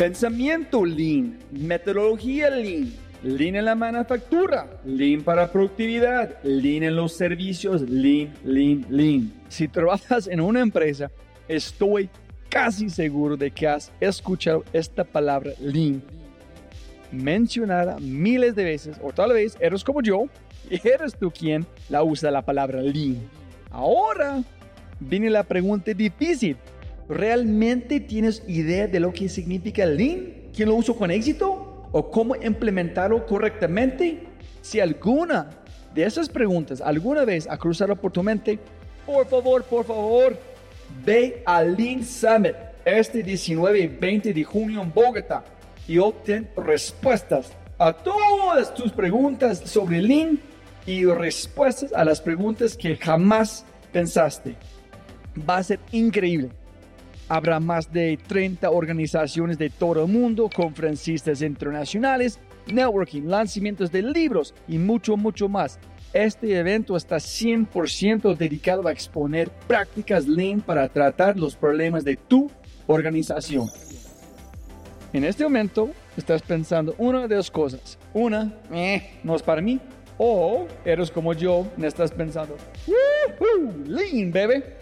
Pensamiento Lean, metodología Lean, Lean en la manufactura, Lean para productividad, Lean en los servicios, Lean, Lean, Lean. Si trabajas en una empresa, estoy casi seguro de que has escuchado esta palabra Lean mencionada miles de veces, o tal vez eres como yo y eres tú quien la usa la palabra Lean. Ahora viene la pregunta difícil. ¿Realmente tienes idea de lo que significa Lean? ¿Quién lo usa con éxito? ¿O cómo implementarlo correctamente? Si alguna de esas preguntas alguna vez ha cruzado por tu mente, por favor, por favor, ve al Lean Summit este 19 y 20 de junio en Bogotá y obtén respuestas a todas tus preguntas sobre Lean y respuestas a las preguntas que jamás pensaste. Va a ser increíble. Habrá más de 30 organizaciones de todo el mundo, conferencistas internacionales, networking, lanzamientos de libros y mucho, mucho más. Este evento está 100% dedicado a exponer prácticas Lean para tratar los problemas de tu organización. En este momento estás pensando una de dos cosas. Una, eh, no es para mí. O eres como yo, y estás pensando, Lean, bebé.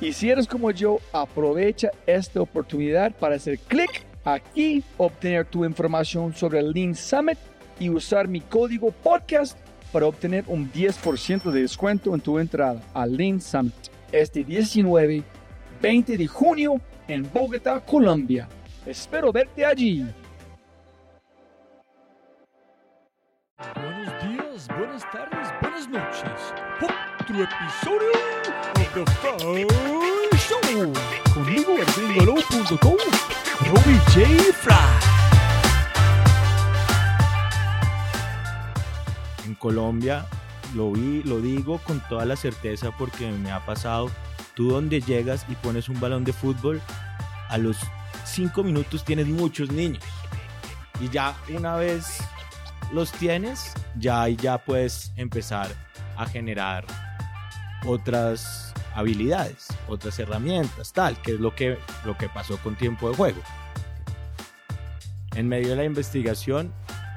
Y si eres como yo, aprovecha esta oportunidad para hacer clic aquí, obtener tu información sobre el Lean Summit y usar mi código podcast para obtener un 10% de descuento en tu entrada al Lean Summit este 19, 20 de junio en Bogotá, Colombia. Espero verte allí. Buenos días, buenas tardes, buenas noches. Otro episodio En Colombia lo vi, lo digo con toda la certeza porque me ha pasado. Tú donde llegas y pones un balón de fútbol, a los cinco minutos tienes muchos niños. Y ya una vez los tienes, ya ahí ya puedes empezar a generar otras habilidades, otras herramientas, tal, que es lo que, lo que pasó con tiempo de juego. En medio de la investigación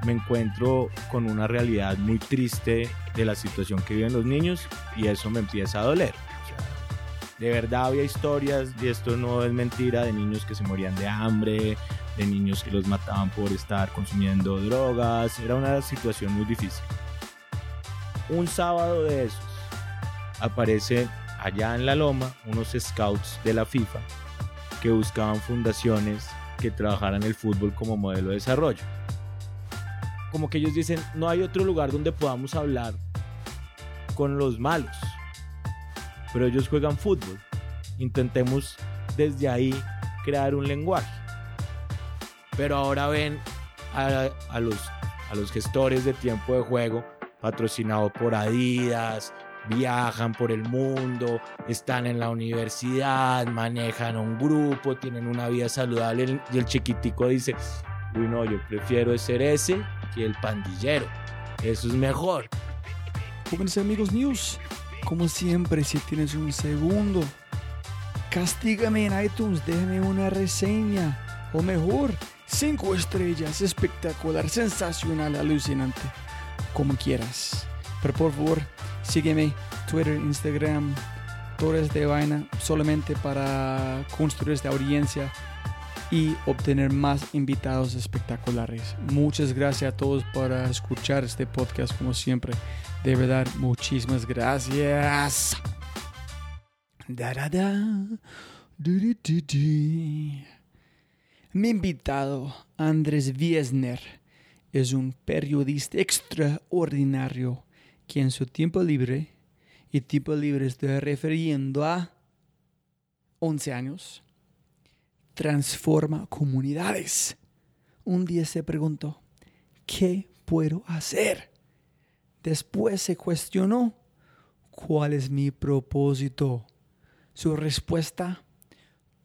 me encuentro con una realidad muy triste de la situación que viven los niños y eso me empieza a doler. De verdad había historias, y esto no es mentira, de niños que se morían de hambre, de niños que los mataban por estar consumiendo drogas, era una situación muy difícil. Un sábado de esos aparece allá en la loma unos scouts de la FIFA que buscaban fundaciones que trabajaran el fútbol como modelo de desarrollo. Como que ellos dicen, no hay otro lugar donde podamos hablar con los malos, pero ellos juegan fútbol. Intentemos desde ahí crear un lenguaje. Pero ahora ven a, los, a los gestores de tiempo de juego patrocinado por Adidas, viajan por el mundo, están en la universidad, manejan un grupo, tienen una vida saludable y el chiquitico dice, uy no, yo prefiero ser ese que el pandillero, eso es mejor. Jóvenes amigos míos, como siempre, si tienes un segundo, castígame en iTunes, déjame una reseña, o mejor, cinco estrellas, espectacular, sensacional, alucinante, como quieras. Pero por favor, sígueme, Twitter, Instagram, todo de vaina, solamente para construir esta audiencia y obtener más invitados espectaculares. Muchas gracias a todos por escuchar este podcast como siempre. De verdad, muchísimas gracias. Da, da, da. Du, du, du. Mi invitado, Andrés Wiesner, es un periodista extraordinario que en su tiempo libre, y tiempo libre estoy refiriendo a 11 años, transforma comunidades. Un día se preguntó, ¿qué puedo hacer? Después se cuestionó, ¿cuál es mi propósito? Su respuesta,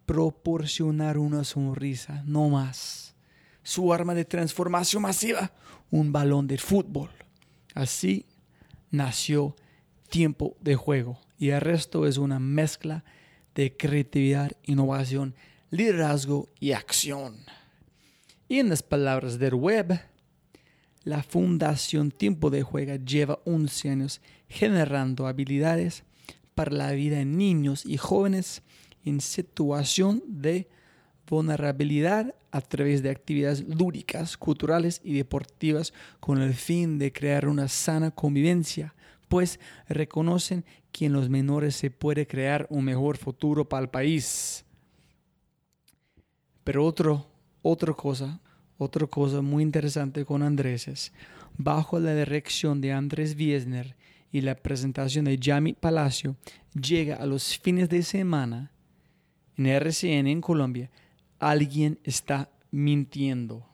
proporcionar una sonrisa, no más. Su arma de transformación masiva, un balón de fútbol. Así nació tiempo de juego y el resto es una mezcla de creatividad, innovación, liderazgo y acción. Y en las palabras del web, la Fundación Tiempo de Juega lleva 11 años generando habilidades para la vida en niños y jóvenes en situación de vulnerabilidad a través de actividades lúdicas, culturales y deportivas con el fin de crear una sana convivencia, pues reconocen que en los menores se puede crear un mejor futuro para el país. Pero otro, otra cosa, otra cosa muy interesante con Andrés es, bajo la dirección de Andrés Wiesner y la presentación de Jamie Palacio, llega a los fines de semana en RCN en Colombia, alguien está mintiendo.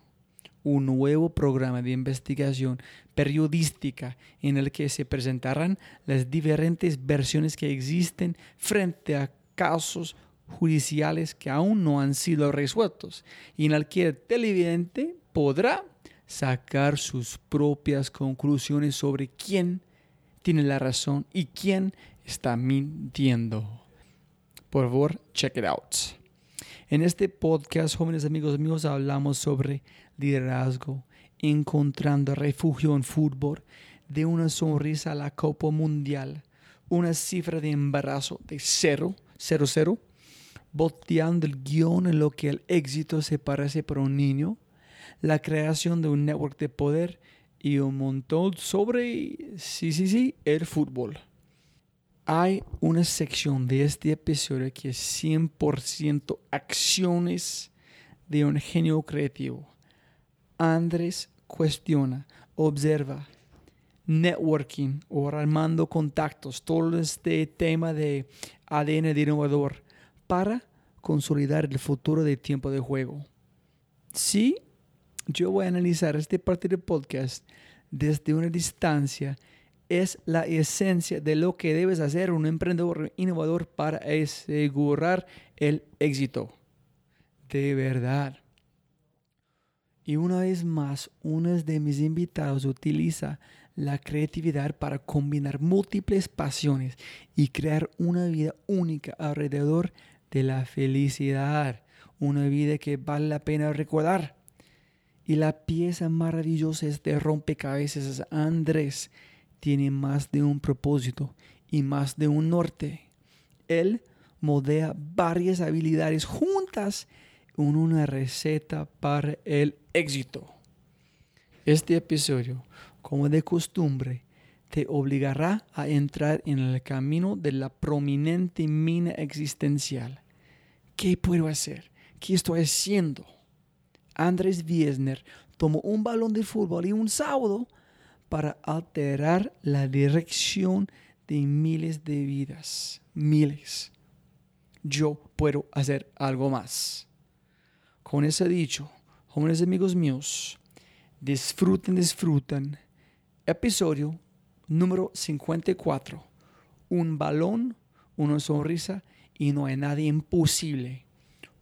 Un nuevo programa de investigación periodística en el que se presentarán las diferentes versiones que existen frente a casos judiciales que aún no han sido resueltos y en el que el televidente podrá sacar sus propias conclusiones sobre quién tiene la razón y quién está mintiendo. Por favor, check it out. En este podcast, jóvenes amigos míos, hablamos sobre liderazgo, encontrando refugio en fútbol, de una sonrisa a la Copa Mundial, una cifra de embarazo de cero, cero, cero, volteando el guion en lo que el éxito se parece para un niño, la creación de un network de poder y un montón sobre, sí, sí, sí, el fútbol. Hay una sección de este episodio que es 100% acciones de un genio creativo. Andrés cuestiona, observa, networking o armando contactos, todo este tema de ADN de innovador para consolidar el futuro del tiempo de juego. Sí, yo voy a analizar este parte del podcast desde una distancia. Es la esencia de lo que debes hacer un emprendedor innovador para asegurar el éxito. De verdad. Y una vez más, uno de mis invitados utiliza la creatividad para combinar múltiples pasiones y crear una vida única alrededor de la felicidad. Una vida que vale la pena recordar. Y la pieza maravillosa de este rompecabezas es Andrés. Tiene más de un propósito y más de un norte. Él modea varias habilidades juntas en una receta para el éxito. Este episodio, como de costumbre, te obligará a entrar en el camino de la prominente mina existencial. ¿Qué puedo hacer? ¿Qué estoy haciendo? Andrés Wiesner tomó un balón de fútbol y un sábado para alterar la dirección de miles de vidas. Miles. Yo puedo hacer algo más. Con ese dicho, jóvenes amigos míos, disfruten, disfruten. Episodio número 54. Un balón, una sonrisa y no hay nada imposible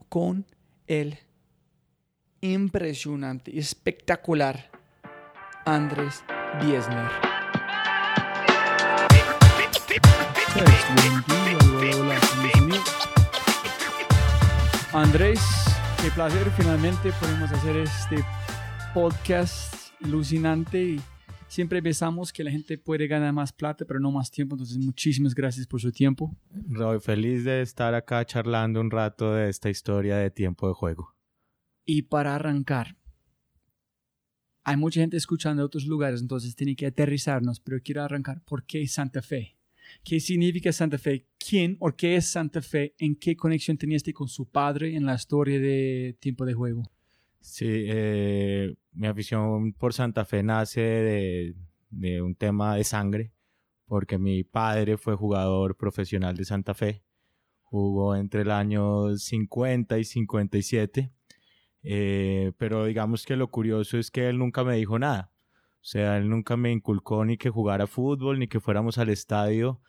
con el impresionante, espectacular Andrés Biesner. Andrés, qué placer, finalmente podemos hacer este podcast alucinante y siempre pensamos que la gente puede ganar más plata, pero no más tiempo, entonces muchísimas gracias por su tiempo. Roy, feliz de estar acá charlando un rato de esta historia de tiempo de juego. Y para arrancar, hay mucha gente escuchando de otros lugares, entonces tiene que aterrizarnos, pero quiero arrancar. ¿Por qué Santa Fe? ¿Qué significa Santa Fe? ¿Quién o qué es Santa Fe? ¿En qué conexión tenías con su padre en la historia de tiempo de juego? Sí, eh, mi afición por Santa Fe nace de, de un tema de sangre, porque mi padre fue jugador profesional de Santa Fe. Jugó entre el año 50 y 57 eh, pero digamos que lo curioso es que él nunca me dijo nada. O sea, él nunca me inculcó ni que jugara fútbol, ni que fuéramos al estadio,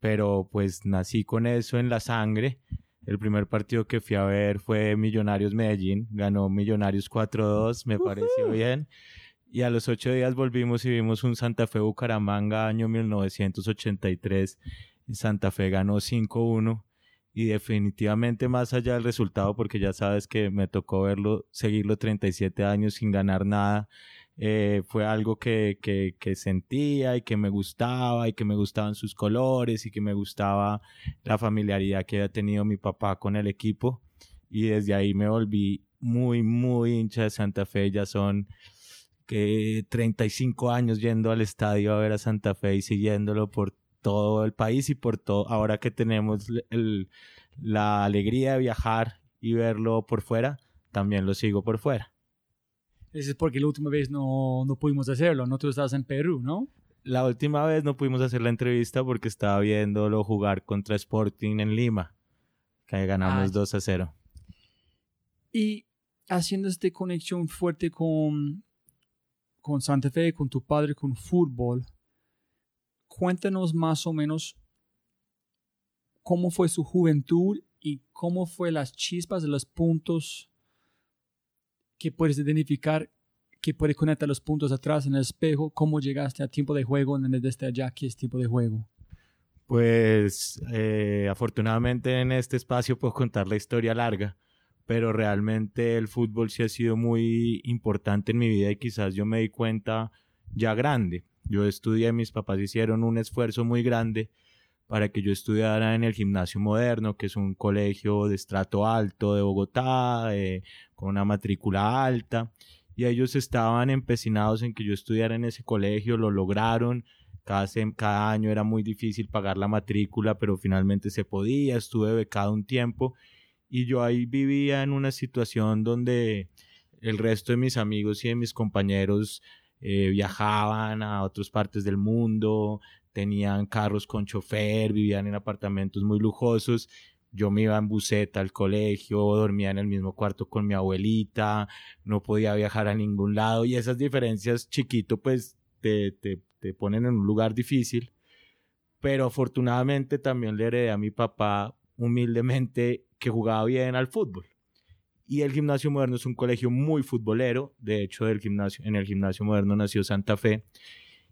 pero pues nací con eso en la sangre. El primer partido que fui a ver fue Millonarios Medellín, ganó Millonarios 4-2, me pareció bien. Y a los ocho días volvimos y vimos un Santa Fe Bucaramanga año 1983. Santa Fe ganó 5-1 y definitivamente más allá del resultado, porque ya sabes que me tocó verlo, seguirlo 37 años sin ganar nada, eh, fue algo que, que, que, sentía y que me gustaba y que me gustaban sus colores y que me gustaba la familiaridad que había tenido mi papá con el equipo y desde ahí me volví muy, muy hincha de Santa Fe, ya son que 35 años yendo al estadio a ver a Santa Fe y siguiéndolo por todo el país y por todo, ahora que tenemos el, la alegría de viajar y verlo por fuera, también lo sigo por fuera. Eso es porque la última vez no, no pudimos hacerlo, ¿no? Tú estabas en Perú, ¿no? La última vez no pudimos hacer la entrevista porque estaba viéndolo jugar contra Sporting en Lima, que ganamos ah, 2 a 0. Y haciendo esta conexión fuerte con, con Santa Fe, con tu padre, con fútbol, cuéntanos más o menos cómo fue su juventud y cómo fue las chispas los puntos que puedes identificar, que puedes conectar los puntos atrás en el espejo, cómo llegaste a tiempo de juego el este allá, qué es tiempo de juego. Pues eh, afortunadamente en este espacio puedo contar la historia larga, pero realmente el fútbol sí ha sido muy importante en mi vida y quizás yo me di cuenta ya grande. Yo estudié, mis papás hicieron un esfuerzo muy grande para que yo estudiara en el Gimnasio Moderno, que es un colegio de estrato alto de Bogotá, con una matrícula alta, y ellos estaban empecinados en que yo estudiara en ese colegio, lo lograron, cada, cada año era muy difícil pagar la matrícula, pero finalmente se podía, estuve becado un tiempo, y yo ahí vivía en una situación donde el resto de mis amigos y de mis compañeros eh, viajaban a otras partes del mundo, tenían carros con chofer, vivían en apartamentos muy lujosos. Yo me iba en buseta al colegio, dormía en el mismo cuarto con mi abuelita, no podía viajar a ningún lado y esas diferencias chiquito pues te, te, te ponen en un lugar difícil. Pero afortunadamente también le heredé a mi papá humildemente que jugaba bien al fútbol. Y el Gimnasio Moderno es un colegio muy futbolero. De hecho, del gimnasio, en el Gimnasio Moderno nació Santa Fe.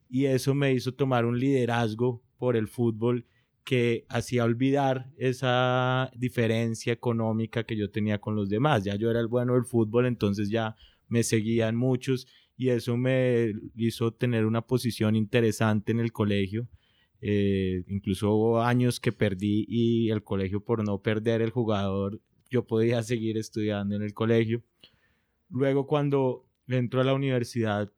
Y eso me hizo tomar un liderazgo por el fútbol que hacía olvidar esa diferencia económica que yo tenía con los demás. Ya yo era el bueno del fútbol, entonces ya me seguían muchos y eso me hizo tener una posición interesante en el colegio. Eh, incluso hubo años que perdí y el colegio por no perder el jugador yo podía seguir estudiando en el colegio. Luego cuando entro a la universidad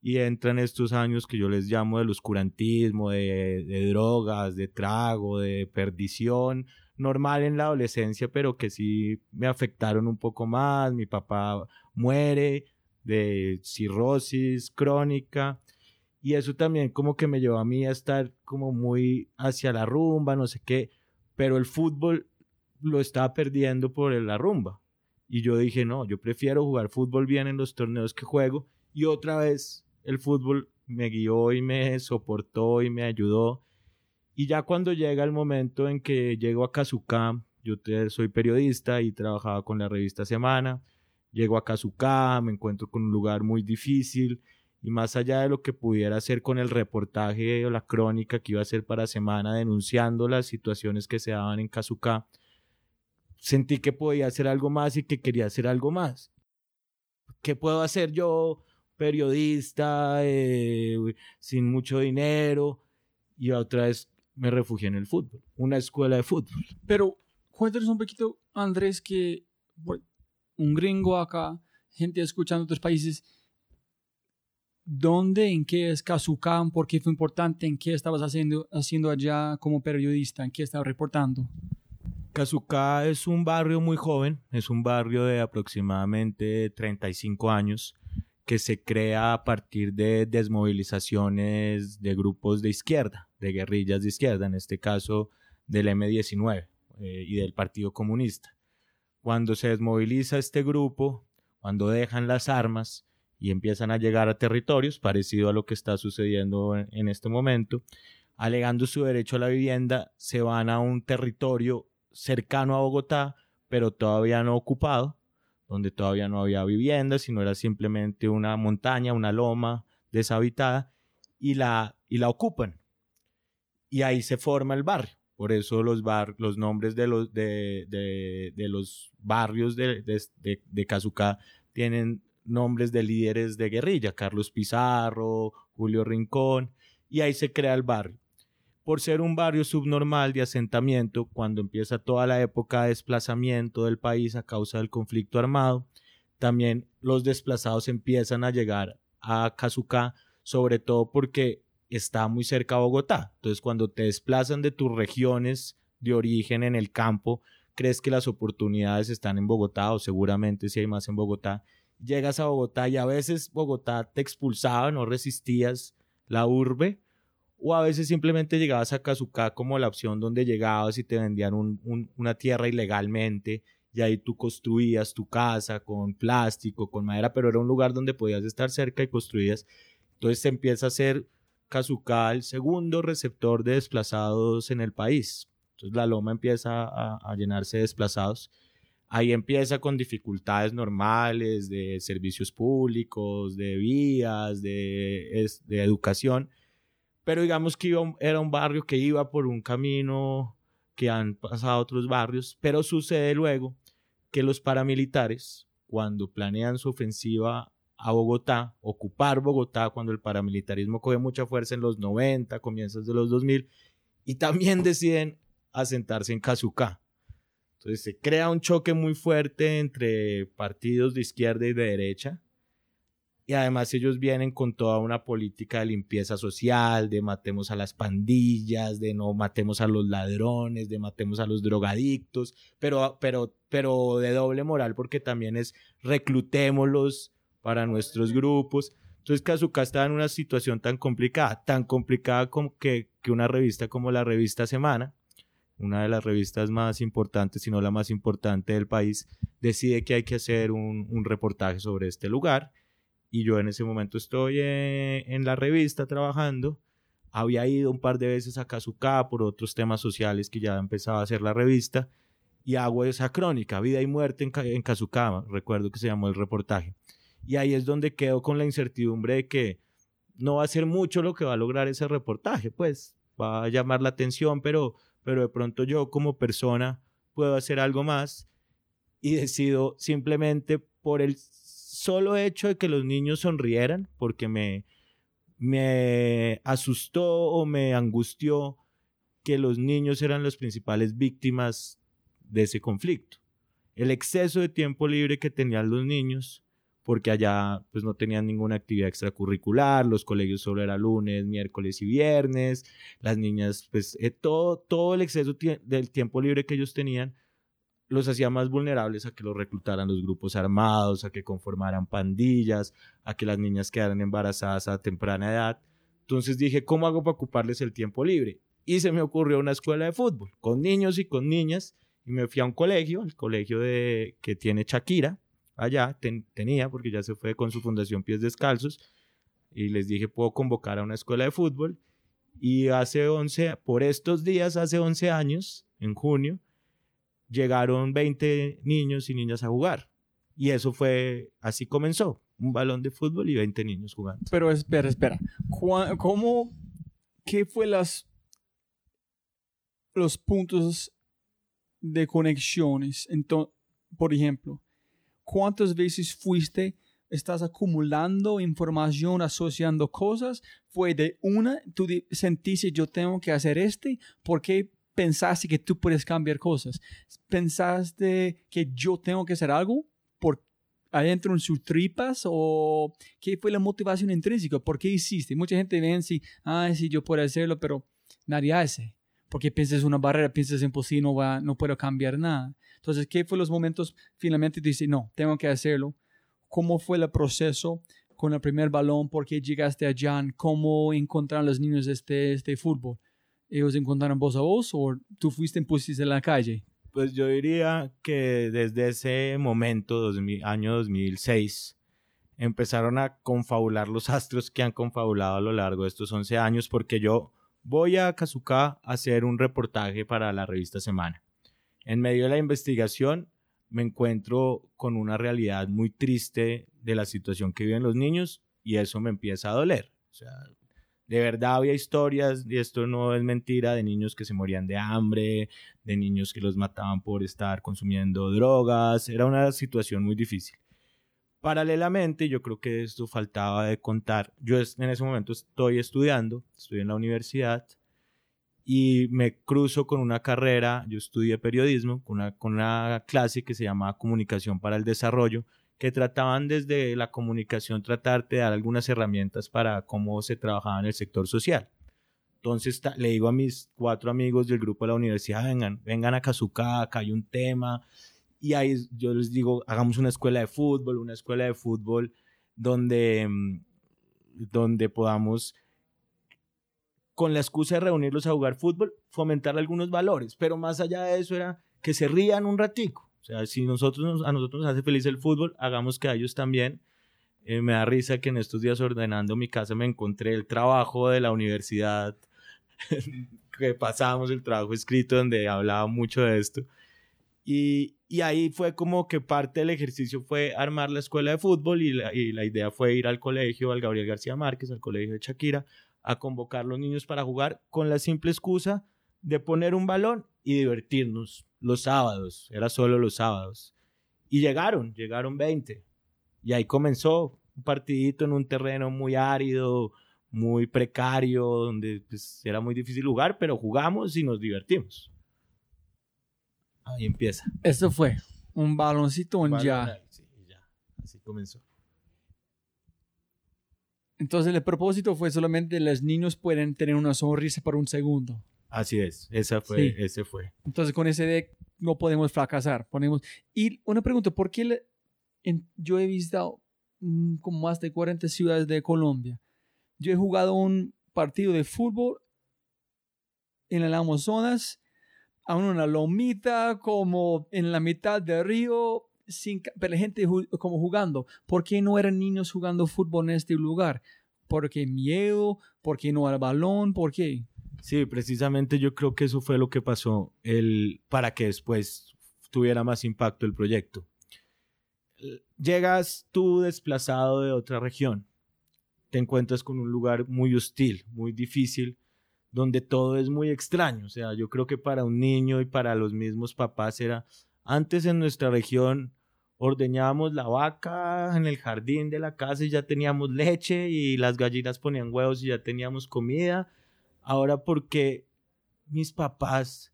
y entran estos años que yo les llamo del oscurantismo, de, drogas, de trago, de perdición, normal en la adolescencia, pero que sí me afectaron un poco más. Mi papá muere de cirrosis crónica y eso también como que me llevó a mí a estar como muy hacia la rumba, no sé qué, pero el fútbol lo estaba perdiendo por la rumba. Y yo dije, no, yo prefiero jugar fútbol bien en los torneos que juego. Y otra vez el fútbol me guió y me soportó y me ayudó. Y ya cuando llega el momento en que llego a Kazuka, yo soy periodista y trabajaba con la revista Semana, llego a Kazuka, me encuentro con un lugar muy difícil y más allá de lo que pudiera hacer con el reportaje o la crónica que iba a hacer para Semana denunciando las situaciones que se daban en Kazuka, sentí que podía hacer algo más y que quería hacer algo más. ¿Qué puedo hacer yo, periodista, eh, sin mucho dinero? Y otra vez me refugié en el fútbol, una escuela de fútbol. Pero cuéntanos un poquito, Andrés, que un gringo acá, gente escuchando otros países, ¿dónde, en qué es Kazukan? ¿Por qué fue importante? ¿En qué estabas haciendo, haciendo allá como periodista? ¿En qué estabas reportando? Kazuka es un barrio muy joven, es un barrio de aproximadamente 35 años que se crea a partir de desmovilizaciones de grupos de izquierda, de guerrillas de izquierda, en este caso del M-19 eh, y del Partido Comunista. Cuando se desmoviliza este grupo, cuando dejan las armas y empiezan a llegar a territorios, parecido a lo que está sucediendo en este momento, alegando su derecho a la vivienda, se van a un territorio cercano a Bogotá, pero todavía no ocupado, donde todavía no había viviendas, sino era simplemente una montaña, una loma deshabitada, y la, y la ocupan. Y ahí se forma el barrio. Por eso los, bar, los nombres de los, de, de, los barrios de, de, de Cazucá tienen nombres de líderes de guerrilla, Carlos Pizarro, Julio Rincón, y ahí se crea el barrio. Por ser un barrio subnormal de asentamiento, cuando empieza toda la época de desplazamiento del país a causa del conflicto armado, también los desplazados empiezan a llegar a Cazucá, sobre todo porque está muy cerca a Bogotá. Entonces, cuando te desplazan de tus regiones de origen en el campo, crees que las oportunidades están en Bogotá o seguramente si hay más en Bogotá. Llegas a Bogotá y a veces Bogotá te expulsaba, no resistías la urbe, o a veces simplemente llegabas a Cazucá como la opción donde llegabas y te vendían una tierra ilegalmente y ahí tú construías tu casa con plástico, con madera, pero era un lugar donde podías estar cerca y construías. Entonces se empieza a ser Cazucá el segundo receptor de desplazados en el país. Entonces la loma empieza a, llenarse de desplazados. Ahí empieza con dificultades normales de servicios públicos, de vías, de educación. Pero digamos que era un barrio que iba por un camino que han pasado otros barrios. Pero sucede luego que los paramilitares, cuando planean su ofensiva a Bogotá, ocupar Bogotá cuando el paramilitarismo coge mucha fuerza en los 90, comienzos de los 2000, y también deciden asentarse en Cazucá. Entonces se crea un choque muy fuerte entre partidos de izquierda y de derecha, y además ellos vienen con toda una política de limpieza social, de matemos a las pandillas, de no matemos a los ladrones, de matemos a los drogadictos, pero, pero, pero de doble moral porque también es reclutémoslos para nuestros grupos. Entonces Kazuka estaba en una situación tan complicada, tan complicada como que, que una revista como la revista Semana, una de las revistas más importantes, si no la más importante del país, decide que hay que hacer un, un reportaje sobre este lugar. Y yo en ese momento estoy eh, en la revista trabajando. Había ido un par de veces a Kazuka por otros temas sociales que ya empezaba a hacer la revista. Y hago esa crónica, Vida y Muerte en, en Kazuka, recuerdo que se llamó el reportaje. Y ahí es donde quedo con la incertidumbre de que no va a ser mucho lo que va a lograr ese reportaje, pues va a llamar la atención, pero, pero de pronto yo como persona puedo hacer algo más y decido simplemente por el solo hecho de que los niños sonrieran, porque me, me asustó o me angustió que los niños eran las principales víctimas de ese conflicto. El exceso de tiempo libre que tenían los niños porque allá pues no tenían ninguna actividad extracurricular, los colegios solo era lunes, miércoles y viernes, las niñas pues eh, todo, todo el exceso del tiempo libre que ellos tenían los hacía más vulnerables a que los reclutaran los grupos armados, a que conformaran pandillas, a que las niñas quedaran embarazadas a temprana edad. Entonces dije, ¿cómo hago para ocuparles el tiempo libre? Y se me ocurrió una escuela de fútbol, con niños y con niñas, y me fui a un colegio, el colegio de, que tiene Shakira, allá, tenía, porque ya se fue con su fundación Pies Descalzos, y les dije, puedo convocar a una escuela de fútbol. Y hace 11, por estos días, hace 11 años, en junio, llegaron 20 niños y niñas a jugar. Y eso fue, así comenzó, un balón de fútbol y 20 niños jugando. Pero espera, espera, ¿cómo, qué fue las, los puntos de conexiones? Entonces, por ejemplo, cuántas veces fuiste, estás acumulando información, asociando cosas, fue de una, tú sentiste yo tengo que hacer este, ¿por qué pensaste que tú puedes cambiar cosas? ¿Pensaste que yo tengo que hacer algo por adentro en sus tripas o qué fue la motivación intrínseca? ¿Por qué hiciste? Mucha gente ve si, ah, sí, yo puedo hacerlo, pero nadie hace. Porque piensas una barrera, piensas en posible, no, va, no puedo cambiar nada. Entonces, ¿qué fue los momentos finalmente dice, no, tengo que hacerlo? ¿Cómo fue el proceso con el primer balón? ¿Por qué llegaste a Jan? ¿Cómo encontraron los niños este, este fútbol? ¿Ellos encontraron voz a voz o tú fuiste en pusiste en la calle? Pues yo diría que desde ese momento, año 2006, empezaron a confabular los astros que han confabulado a lo largo de estos 11 años, porque yo voy a Kazuka a hacer un reportaje para la revista Semana. En medio de la investigación me encuentro con una realidad muy triste de la situación que viven los niños y eso me empieza a doler. O sea, de verdad había historias, y esto no es mentira, de niños que se morían de hambre, de niños que los mataban por estar consumiendo drogas, era una situación muy difícil. Paralelamente, yo creo que esto faltaba de contar. Yo en ese momento estoy estudiando, estoy en la universidad y me cruzo con una carrera, yo estudié periodismo, con una, con una clase que se llama Comunicación para el Desarrollo, que trataban desde la comunicación tratarte de dar algunas herramientas para cómo se trabajaba en el sector social. Entonces le digo a mis cuatro amigos del grupo de la universidad, vengan, vengan a Kazuka, acá hay un tema. Y ahí yo les digo, hagamos una escuela de fútbol, una escuela de fútbol donde, mm, donde podamos, con la excusa de reunirlos a jugar fútbol, fomentar algunos valores. Pero más allá de eso era que se rían un ratico o sea, si nosotros a nosotros nos hace feliz el fútbol, hagamos que a ellos también. Eh, me da risa que en estos días ordenando mi casa me encontré el trabajo de la universidad, que pasábamos el trabajo escrito donde hablaba mucho de esto. Y, y, ahí fue como que parte del ejercicio fue armar la escuela de fútbol y la, y la idea fue ir al colegio, al Gabriel García Márquez, al colegio de Shakira, a convocar a los niños para jugar con la simple excusa de poner un balón y divertirnos los sábados, era solo los sábados. Y llegaron, llegaron 20. Y ahí comenzó un partidito en un terreno muy árido, muy precario, donde pues, era muy difícil jugar, pero jugamos y nos divertimos. Ahí empieza. Eso fue un baloncito en ya. Sí, ya. Así comenzó. Entonces el propósito fue solamente los niños pueden tener una sonrisa por un segundo. Así es, esa fue, ese fue. Entonces con ese de no podemos fracasar. Ponemos... Y una pregunta, ¿por qué yo he visitado mm, como más de 40 ciudades de Colombia? Yo he jugado un partido de fútbol en el Amazonas, aún una lomita, como en la mitad del río, sin, pero la gente como jugando. ¿Por qué no eran niños jugando fútbol en este lugar? ¿Por qué miedo? ¿Por qué no al balón? ¿Por qué? Sí, precisamente yo creo que eso fue lo que pasó el, para que después tuviera más impacto el proyecto. Llegas tú desplazado de otra región, te encuentras con un lugar muy hostil, muy difícil, donde todo es muy extraño. O sea, yo creo que para un niño y para los mismos papás era, antes en nuestra región ordeñábamos la vaca en el jardín de la casa y ya teníamos leche y las gallinas ponían huevos y ya teníamos comida Ahora porque mis papás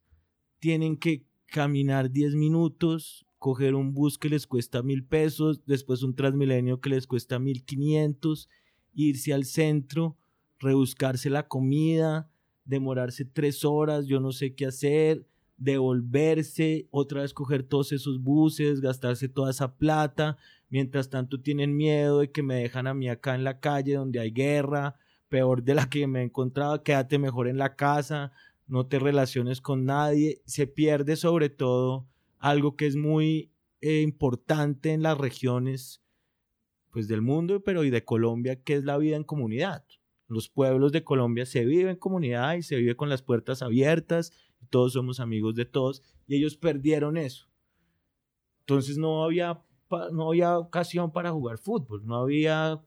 tienen que caminar 10 minutos, coger un bus que les cuesta mil pesos, después un Transmilenio que les cuesta mil quinientos, irse al centro, rebuscarse la comida, demorarse tres horas, yo no sé qué hacer, devolverse, otra vez coger todos esos buses, gastarse toda esa plata, mientras tanto tienen miedo de que me dejan a mí acá en la calle donde hay guerra, peor de la que me encontraba, quédate mejor en la casa, no te relaciones con nadie, se pierde sobre todo algo que es muy eh, importante en las regiones pues del mundo, pero y de Colombia, que es la vida en comunidad. Los pueblos de Colombia se vive en comunidad y se vive con las puertas abiertas, todos somos amigos de todos, y ellos perdieron eso. Entonces no había, no había ocasión para jugar fútbol, no había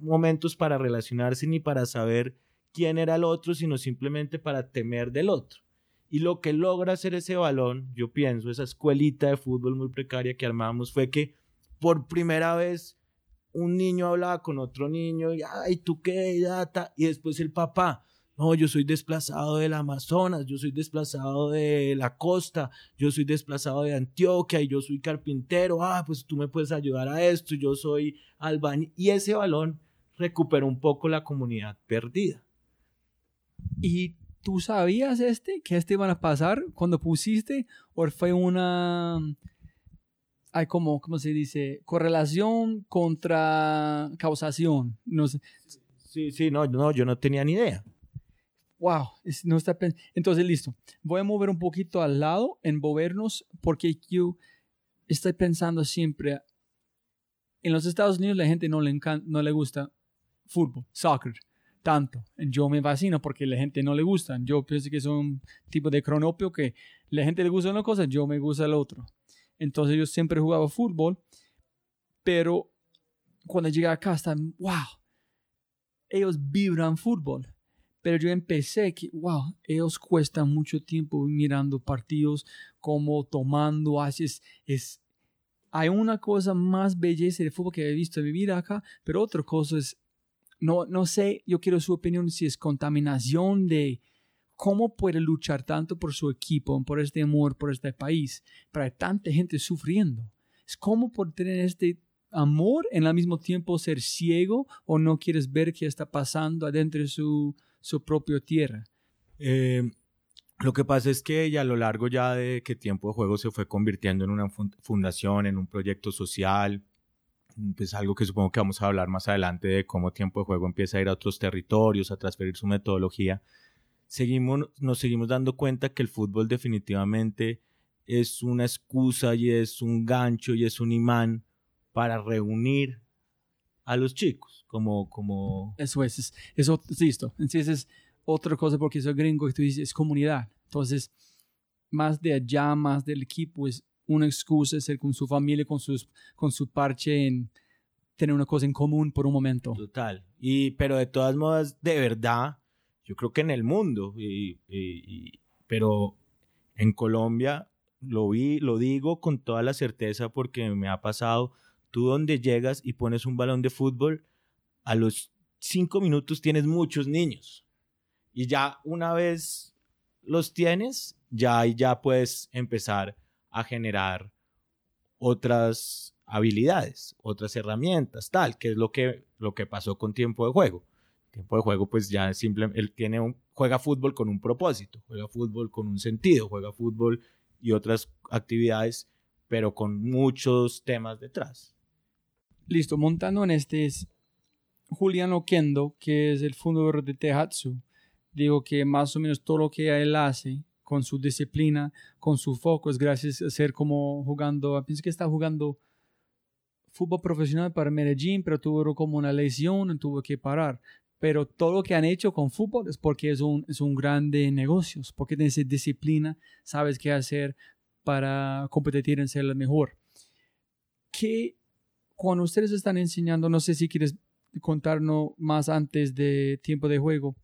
momentos para relacionarse ni para saber quién era el otro, sino simplemente para temer del otro. Y lo que logra hacer ese balón, yo pienso, esa escuelita de fútbol muy precaria que armamos, fue que por primera vez un niño hablaba con otro niño y, ay, ¿tú qué? Data? Y después el papá, no, yo soy desplazado del Amazonas, yo soy desplazado de la costa, yo soy desplazado de Antioquia y yo soy carpintero. Ah, pues tú me puedes ayudar a esto, yo soy albañil. Y ese balón recuperó un poco la comunidad perdida. ¿Y tú sabías este, que este iban a pasar cuando pusiste? ¿O fue una, hay como, ¿cómo se dice? Correlación contra causación. No sé. Sí, sí, no, no, yo no tenía ni idea wow, no está entonces listo. Voy a mover un poquito al lado, en movernos, porque yo estoy pensando siempre, en los Estados Unidos la gente no le, encanta, no le gusta fútbol, soccer, tanto. Yo me fascino porque la gente no le gusta. Yo pienso que es un tipo de cronopio que la gente le gusta una cosa, yo me gusta el otro. Entonces yo siempre jugaba fútbol, pero cuando llegué acá están, wow, ellos vibran fútbol pero yo empecé que, wow, ellos cuestan mucho tiempo mirando partidos, como tomando, haces, es, hay una cosa más belleza de fútbol que he visto en mi vida acá, pero otra cosa es, no, no sé, yo quiero su opinión si es contaminación de cómo puede luchar tanto por su equipo, por este amor, por este país, hay tanta gente sufriendo. Es como por tener este amor en al mismo tiempo ser ciego o no quieres ver qué está pasando adentro de su, su propia tierra. Eh, lo que pasa es que ya a lo largo ya de que Tiempo de Juego se fue convirtiendo en una fundación, en un proyecto social, pues algo que supongo que vamos a hablar más adelante de cómo Tiempo de Juego empieza a ir a otros territorios, a transferir su metodología, seguimos, nos seguimos dando cuenta que el fútbol definitivamente es una excusa y es un gancho y es un imán para reunir a los chicos, como... como... Eso es, es, eso, listo. Entonces es otra cosa porque soy gringo y tú dices, es comunidad. Entonces, más de allá, más del equipo, es una excusa ser con su familia, con, sus, con su parche, en tener una cosa en común por un momento. Total. Y, pero de todas modas, de verdad, yo creo que en el mundo, y, y, pero en Colombia lo vi, lo digo con toda la certeza porque me ha pasado tú donde llegas y pones un balón de fútbol, a los cinco minutos tienes muchos niños. Y ya una vez los tienes, ya ya puedes empezar a generar otras habilidades, otras herramientas, tal, que es lo que, lo que pasó con tiempo de juego. Tiempo de juego, pues ya simplemente, él tiene un, juega fútbol con un propósito, juega fútbol con un sentido, juega fútbol y otras actividades, pero con muchos temas detrás. Listo, montando en este es Julián Oquendo, que es el fundador de Tehatsu. Digo que más o menos todo lo que él hace con su disciplina, con su foco, es gracias a ser como jugando, pienso que está jugando fútbol profesional para Medellín, pero tuvo como una lesión tuvo que parar. Pero todo lo que han hecho con fútbol es porque es un, es un grande negocio, porque tienes disciplina, sabes qué hacer para competir en ser el mejor. ¿Qué cuando ustedes están enseñando, no sé si quieres contarnos más antes de tiempo de juego,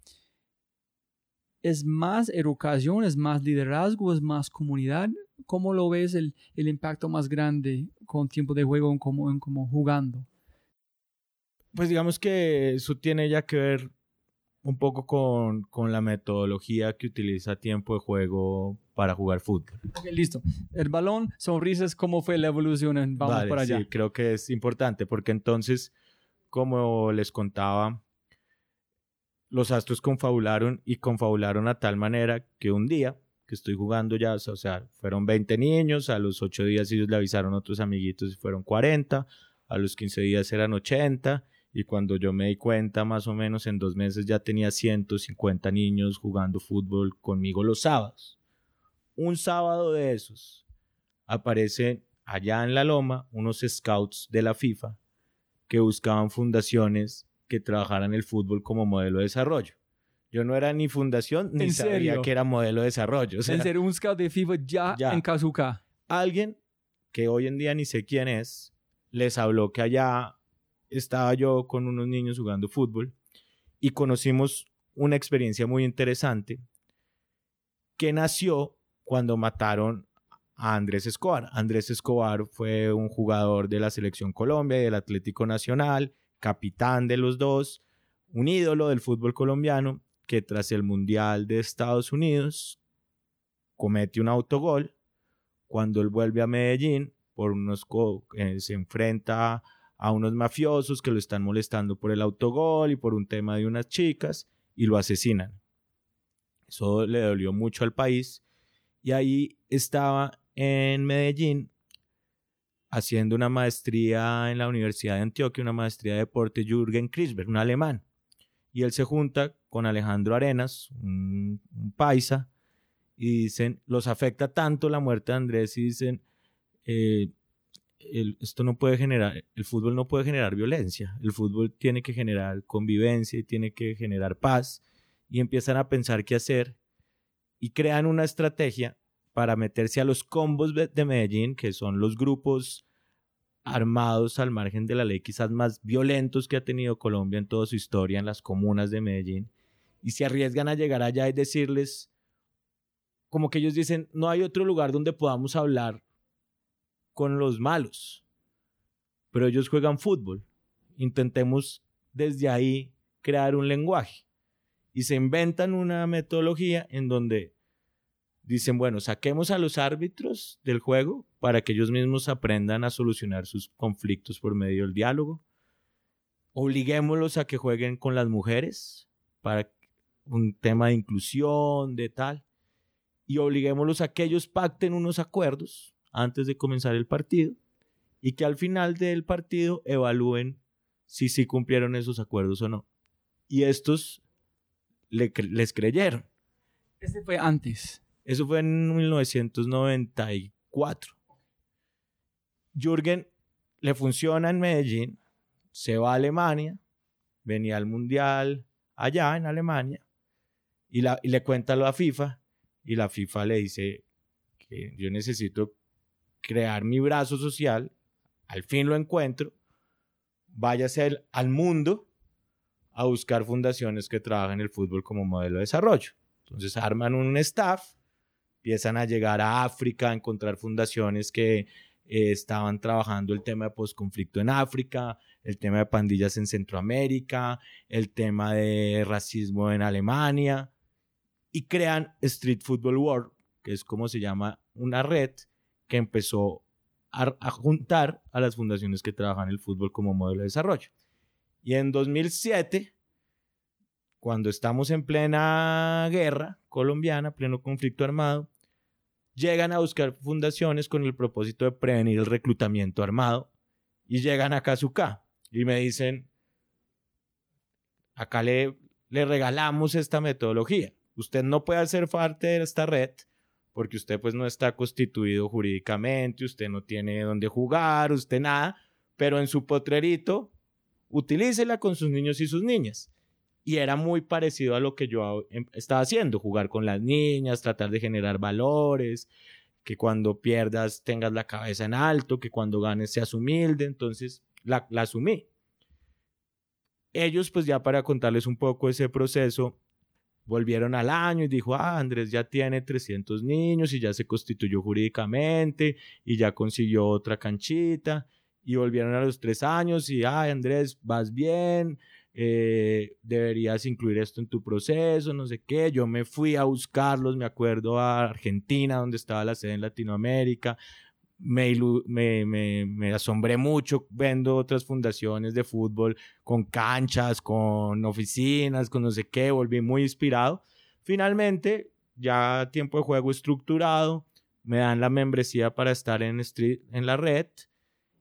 ¿es más educación, es más liderazgo, es más comunidad? ¿Cómo lo ves el, el impacto más grande con tiempo de juego en como, en como jugando? Pues digamos que eso tiene ya que ver un poco con, con, la metodología que utiliza tiempo de juego para jugar fútbol. Ok, listo. El balón, sonrisas, ¿cómo fue la evolución? Vamos vale, para allá. Sí, creo que es importante porque entonces, como les contaba, los astros confabularon y confabularon a tal manera que un día que estoy jugando ya, o sea, fueron 20 niños, a los 8 días ellos le avisaron a otros amiguitos y fueron 40, a los 15 días eran 80 y cuando yo me di cuenta, más o menos en dos meses ya tenía 150 niños jugando fútbol conmigo los sábados. Un sábado de esos aparecen allá en la loma unos scouts de la FIFA que buscaban fundaciones que trabajaran el fútbol como modelo de desarrollo. Yo no era ni fundación ni sabía que era modelo de desarrollo. O sea, en un scout de FIFA ya, ya, en Kazuka. Alguien que hoy en día ni sé quién es, les habló que allá estaba yo con unos niños jugando fútbol y conocimos una experiencia muy interesante que nació cuando mataron a Andrés Escobar. Andrés Escobar fue un jugador de la selección Colombia y del Atlético Nacional, capitán de los dos, un ídolo del fútbol colombiano que tras el Mundial de Estados Unidos comete un autogol. Cuando él vuelve a Medellín, por unos eh, se enfrenta a unos mafiosos que lo están molestando por el autogol y por un tema de unas chicas y lo asesinan. Eso le dolió mucho al país y ahí estaba en Medellín haciendo una maestría en la Universidad de Antioquia, una maestría de deporte Jürgen Krisberg, un alemán. Y él se junta con Alejandro Arenas, un, paisa, y dicen, los afecta tanto la muerte de Andrés y dicen, eh, esto no puede generar, el fútbol no puede generar violencia, el fútbol tiene que generar convivencia y tiene que generar paz y empiezan a pensar qué hacer y crean una estrategia para meterse a los combos de Medellín, que son los grupos armados al margen de la ley quizás más violentos que ha tenido Colombia en toda su historia en las comunas de Medellín y se arriesgan a llegar allá y decirles, como que ellos dicen, no hay otro lugar donde podamos hablar con los malos, pero ellos juegan fútbol. Intentemos desde ahí crear un lenguaje. Y se inventan una metodología en donde dicen, bueno, saquemos a los árbitros del juego para que ellos mismos aprendan a solucionar sus conflictos por medio del diálogo. Obliguémoslos a que jueguen con las mujeres para un tema de inclusión, de tal. Y obliguémoslos a que ellos pacten unos acuerdos antes de comenzar el partido y que al final del partido evalúen si sí cumplieron esos acuerdos o no. Y estos les creyeron. Este fue antes. Eso fue en 1994. Jürgen le funciona en Medellín, se va a Alemania, venía al Mundial allá en Alemania y, le cuenta lo a FIFA y la FIFA le dice que yo necesito crear mi brazo social, al fin lo encuentro, váyase al mundo a buscar fundaciones que trabajen el fútbol como modelo de desarrollo. Entonces arman un staff, empiezan a llegar a África, a encontrar fundaciones que eh, estaban trabajando el tema de posconflicto en África, el tema de pandillas en Centroamérica, el tema de racismo en Alemania, y crean Street Football World, que es como se llama una red que empezó a, a, juntar a las fundaciones que trabajan el fútbol como modelo de desarrollo. Y en 2007, cuando estamos en plena guerra colombiana, pleno conflicto armado, llegan a buscar fundaciones con el propósito de prevenir el reclutamiento armado y llegan a Kazuka y me dicen, acá le, le regalamos esta metodología. Usted no puede hacer parte de esta red porque usted pues no está constituido jurídicamente, usted no tiene dónde jugar, usted nada, pero en su potrerito, utilícela con sus niños y sus niñas. Y era muy parecido a lo que yo em, estaba haciendo, jugar con las niñas, tratar de generar valores, que cuando pierdas tengas la cabeza en alto, que cuando ganes seas humilde, entonces la, la asumí. Ellos, pues ya para contarles un poco ese proceso, volvieron al año y dijo, ah, Andrés ya tiene 300 niños y ya se constituyó jurídicamente y ya consiguió otra canchita y volvieron a los tres años y, ah, Andrés, vas bien, eh, deberías incluir esto en tu proceso, no sé qué. Yo me fui a buscarlos, me acuerdo a Argentina, donde estaba la sede en Latinoamérica. Me, me, me, asombré mucho viendo otras fundaciones de fútbol con canchas, con oficinas, con no sé qué, volví muy inspirado. Finalmente, ya tiempo de juego estructurado, me dan la membresía para estar en, street, en la red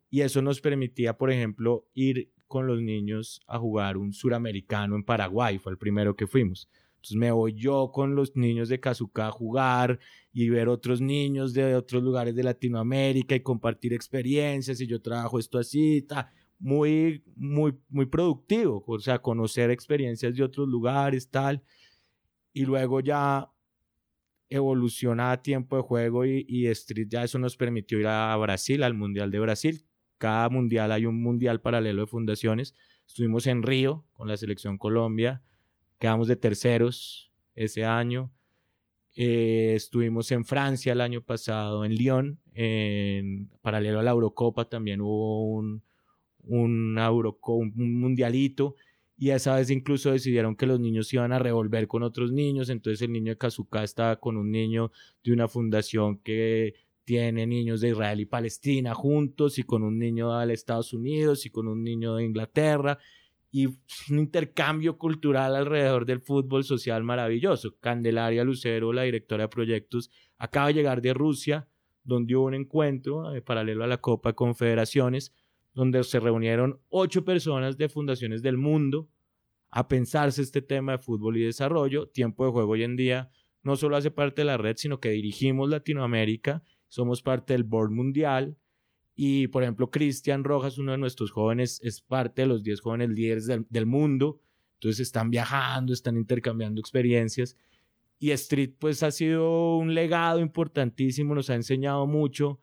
y eso nos permitía, por ejemplo, ir con los niños a jugar un suramericano en Paraguay, fue el primero que fuimos. Entonces me voy yo con los niños de Kazuka a jugar y ver otros niños de otros lugares de Latinoamérica y compartir experiencias y yo trabajo esto así, ta, muy, muy, muy productivo, o sea, conocer experiencias de otros lugares, tal. Y luego ya evoluciona a tiempo de juego y, y Street ya eso nos permitió ir a Brasil, al Mundial de Brasil, cada mundial hay un mundial paralelo de fundaciones. Estuvimos en Río con la selección Colombia, quedamos de terceros ese año. Eh, estuvimos en Francia el año pasado, en Lyon, en paralelo a la Eurocopa también hubo un, un, un mundialito y esa vez incluso decidieron que los niños iban a revolver con otros niños, entonces el niño de Kazuka estaba con un niño de una fundación que tiene niños de Israel y Palestina juntos y con un niño de Estados Unidos y con un niño de Inglaterra y un intercambio cultural alrededor del fútbol social maravilloso. Candelaria Lucero, la directora de proyectos, acaba de llegar de Rusia, donde hubo un encuentro eh, paralelo a la Copa de Confederaciones, donde se reunieron ocho personas de fundaciones del mundo a pensarse este tema de fútbol y desarrollo. Tiempo de juego hoy en día no solo hace parte de la red, sino que dirigimos Latinoamérica somos parte del board mundial. Y, por ejemplo, Cristian Rojas, uno de nuestros jóvenes, es parte de los 10 jóvenes líderes del, mundo. Entonces están viajando, están intercambiando experiencias. Y Street, pues, ha sido un legado importantísimo, nos ha enseñado mucho,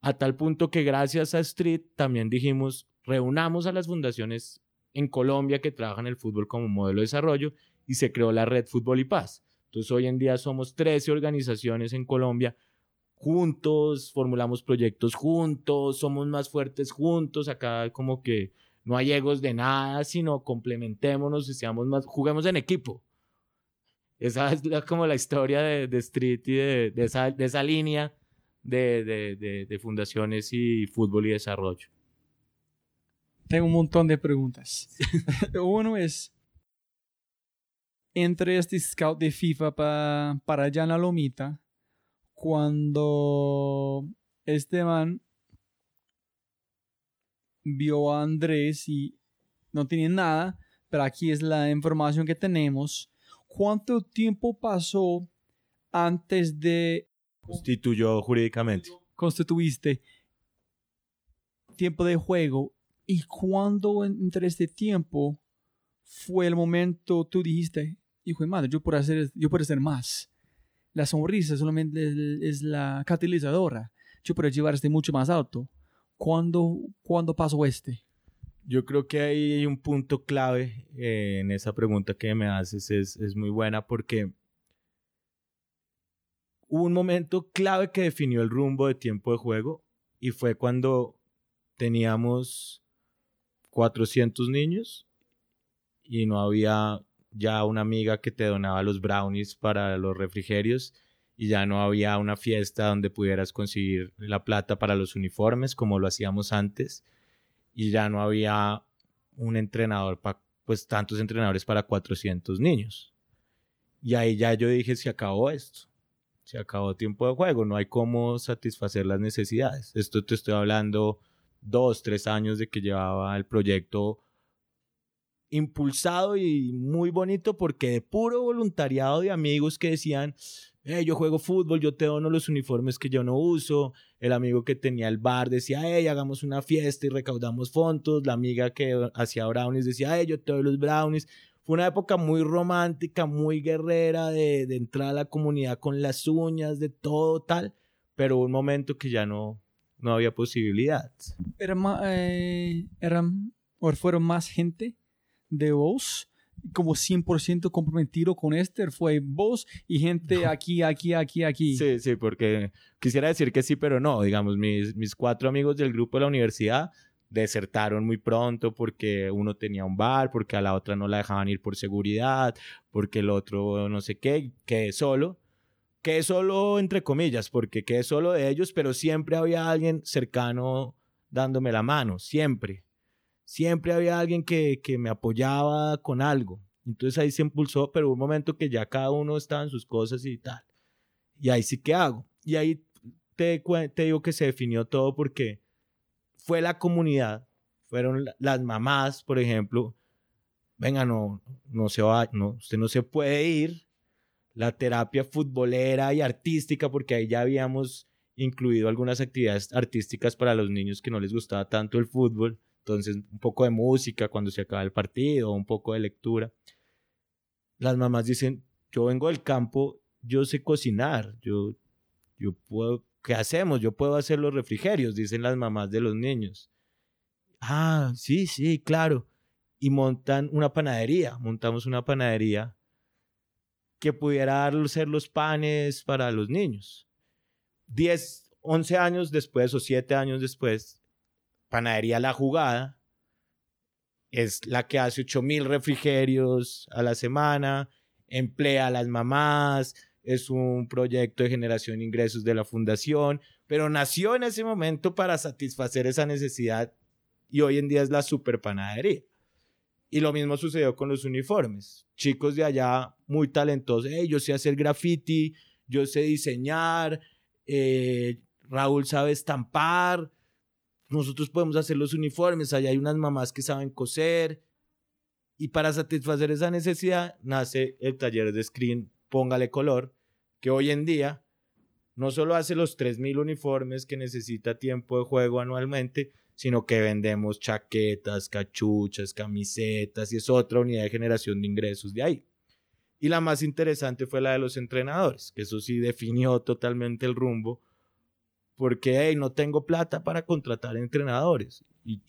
a tal punto que gracias a Street también dijimos, reunamos a las fundaciones en Colombia que trabajan el fútbol como modelo de desarrollo y se creó la red Fútbol y Paz. Entonces hoy en día somos 13 organizaciones en Colombia juntos, formulamos proyectos juntos, somos más fuertes juntos, acá como que no hay egos de nada, sino complementémonos y seamos más, juguemos en equipo. Esa es como la historia de, Street y de, esa, de esa línea de, de fundaciones y fútbol y desarrollo. Tengo un montón de preguntas. Uno es, entre este scout de FIFA para allá en la lomita, cuando este man vio a Andrés y no tenía nada, pero aquí es la información que tenemos. ¿Cuánto tiempo pasó antes de... Constituyó jurídicamente. Constituiste tiempo de juego. ¿Y cuándo entre este tiempo fue el momento tú dijiste, hijo de madre, yo puedo hacer, yo puedo hacer más? La sonrisa solamente es, la catalizadora. Yo puedo llevar este mucho más alto. ¿Cuándo, ¿Cuándo pasó este? Yo creo que hay un punto clave eh, en esa pregunta que me haces, es, es muy buena porque hubo un momento clave que definió el rumbo de tiempo de juego y fue cuando teníamos 400 niños y no había ya una amiga que te donaba los brownies para los refrigerios y ya no había una fiesta donde pudieras conseguir la plata para los uniformes como lo hacíamos antes y ya no había un entrenador para pues tantos entrenadores para 400 niños. Y ahí ya yo dije, se acabó esto. Se acabó tiempo de juego, no hay cómo satisfacer las necesidades. Esto te estoy hablando dos, tres años de que llevaba el proyecto impulsado y muy bonito porque de puro voluntariado de amigos que decían, hey, yo juego fútbol, yo te dono los uniformes que yo no uso. El amigo que tenía el bar decía, hey, hagamos una fiesta y recaudamos fondos. La amiga que hacía brownies decía, yo te doy los brownies. Fue una época muy romántica, muy guerrera de, entrar a la comunidad con las uñas, de todo tal, pero un momento que ya no, no había posibilidad. Era eh, eran, o fueron más gente de vos, como 100% comprometido con Esther, fue vos y gente aquí, aquí, aquí, aquí. Sí, sí, porque quisiera decir que sí, pero no, digamos, mis, mis cuatro amigos del grupo de la universidad desertaron muy pronto porque uno tenía un bar, porque a la otra no la dejaban ir por seguridad, porque el otro no sé qué, quedé solo. Quedé solo entre comillas, porque quedé solo de ellos, pero siempre había alguien cercano dándome la mano, siempre siempre había alguien que, que me apoyaba con algo. Entonces ahí se impulsó, pero un momento que ya cada uno estaba en sus cosas y tal. Y ahí sí que hago. Y ahí te, te digo que se definió todo porque fue la comunidad, fueron las mamás, por ejemplo. Venga, no, no se va, no, usted no se puede ir. La terapia futbolera y artística, porque ahí ya habíamos incluido algunas actividades artísticas para los niños que no les gustaba tanto el fútbol. Entonces, un poco de música cuando se acaba el partido, un poco de lectura. Las mamás dicen, yo vengo del campo, yo sé cocinar, yo, yo puedo, ¿qué hacemos? Yo puedo hacer los refrigerios, dicen las mamás de los niños. Ah, sí, sí, claro. Y montan una panadería, montamos una panadería que pudiera ser los panes para los niños. Diez, once años después o siete años después, Panadería La Jugada es la que hace 8000 refrigerios a la semana, emplea a las mamás, es un proyecto de generación de ingresos de la fundación, pero nació en ese momento para satisfacer esa necesidad y hoy en día es la super panadería. Y lo mismo sucedió con los uniformes. Chicos de allá muy talentosos, yo sé hacer graffiti, yo sé diseñar, eh, Raúl sabe estampar, nosotros podemos hacer los uniformes, allá hay unas mamás que saben coser. Y para satisfacer esa necesidad nace el taller de screen Póngale Color, que hoy en día no solo hace los 3.000 uniformes que necesita tiempo de juego anualmente, sino que vendemos chaquetas, cachuchas, camisetas y es otra unidad de generación de ingresos de ahí. Y la más interesante fue la de los entrenadores, que eso sí definió totalmente el rumbo porque no tengo plata para contratar entrenadores. Y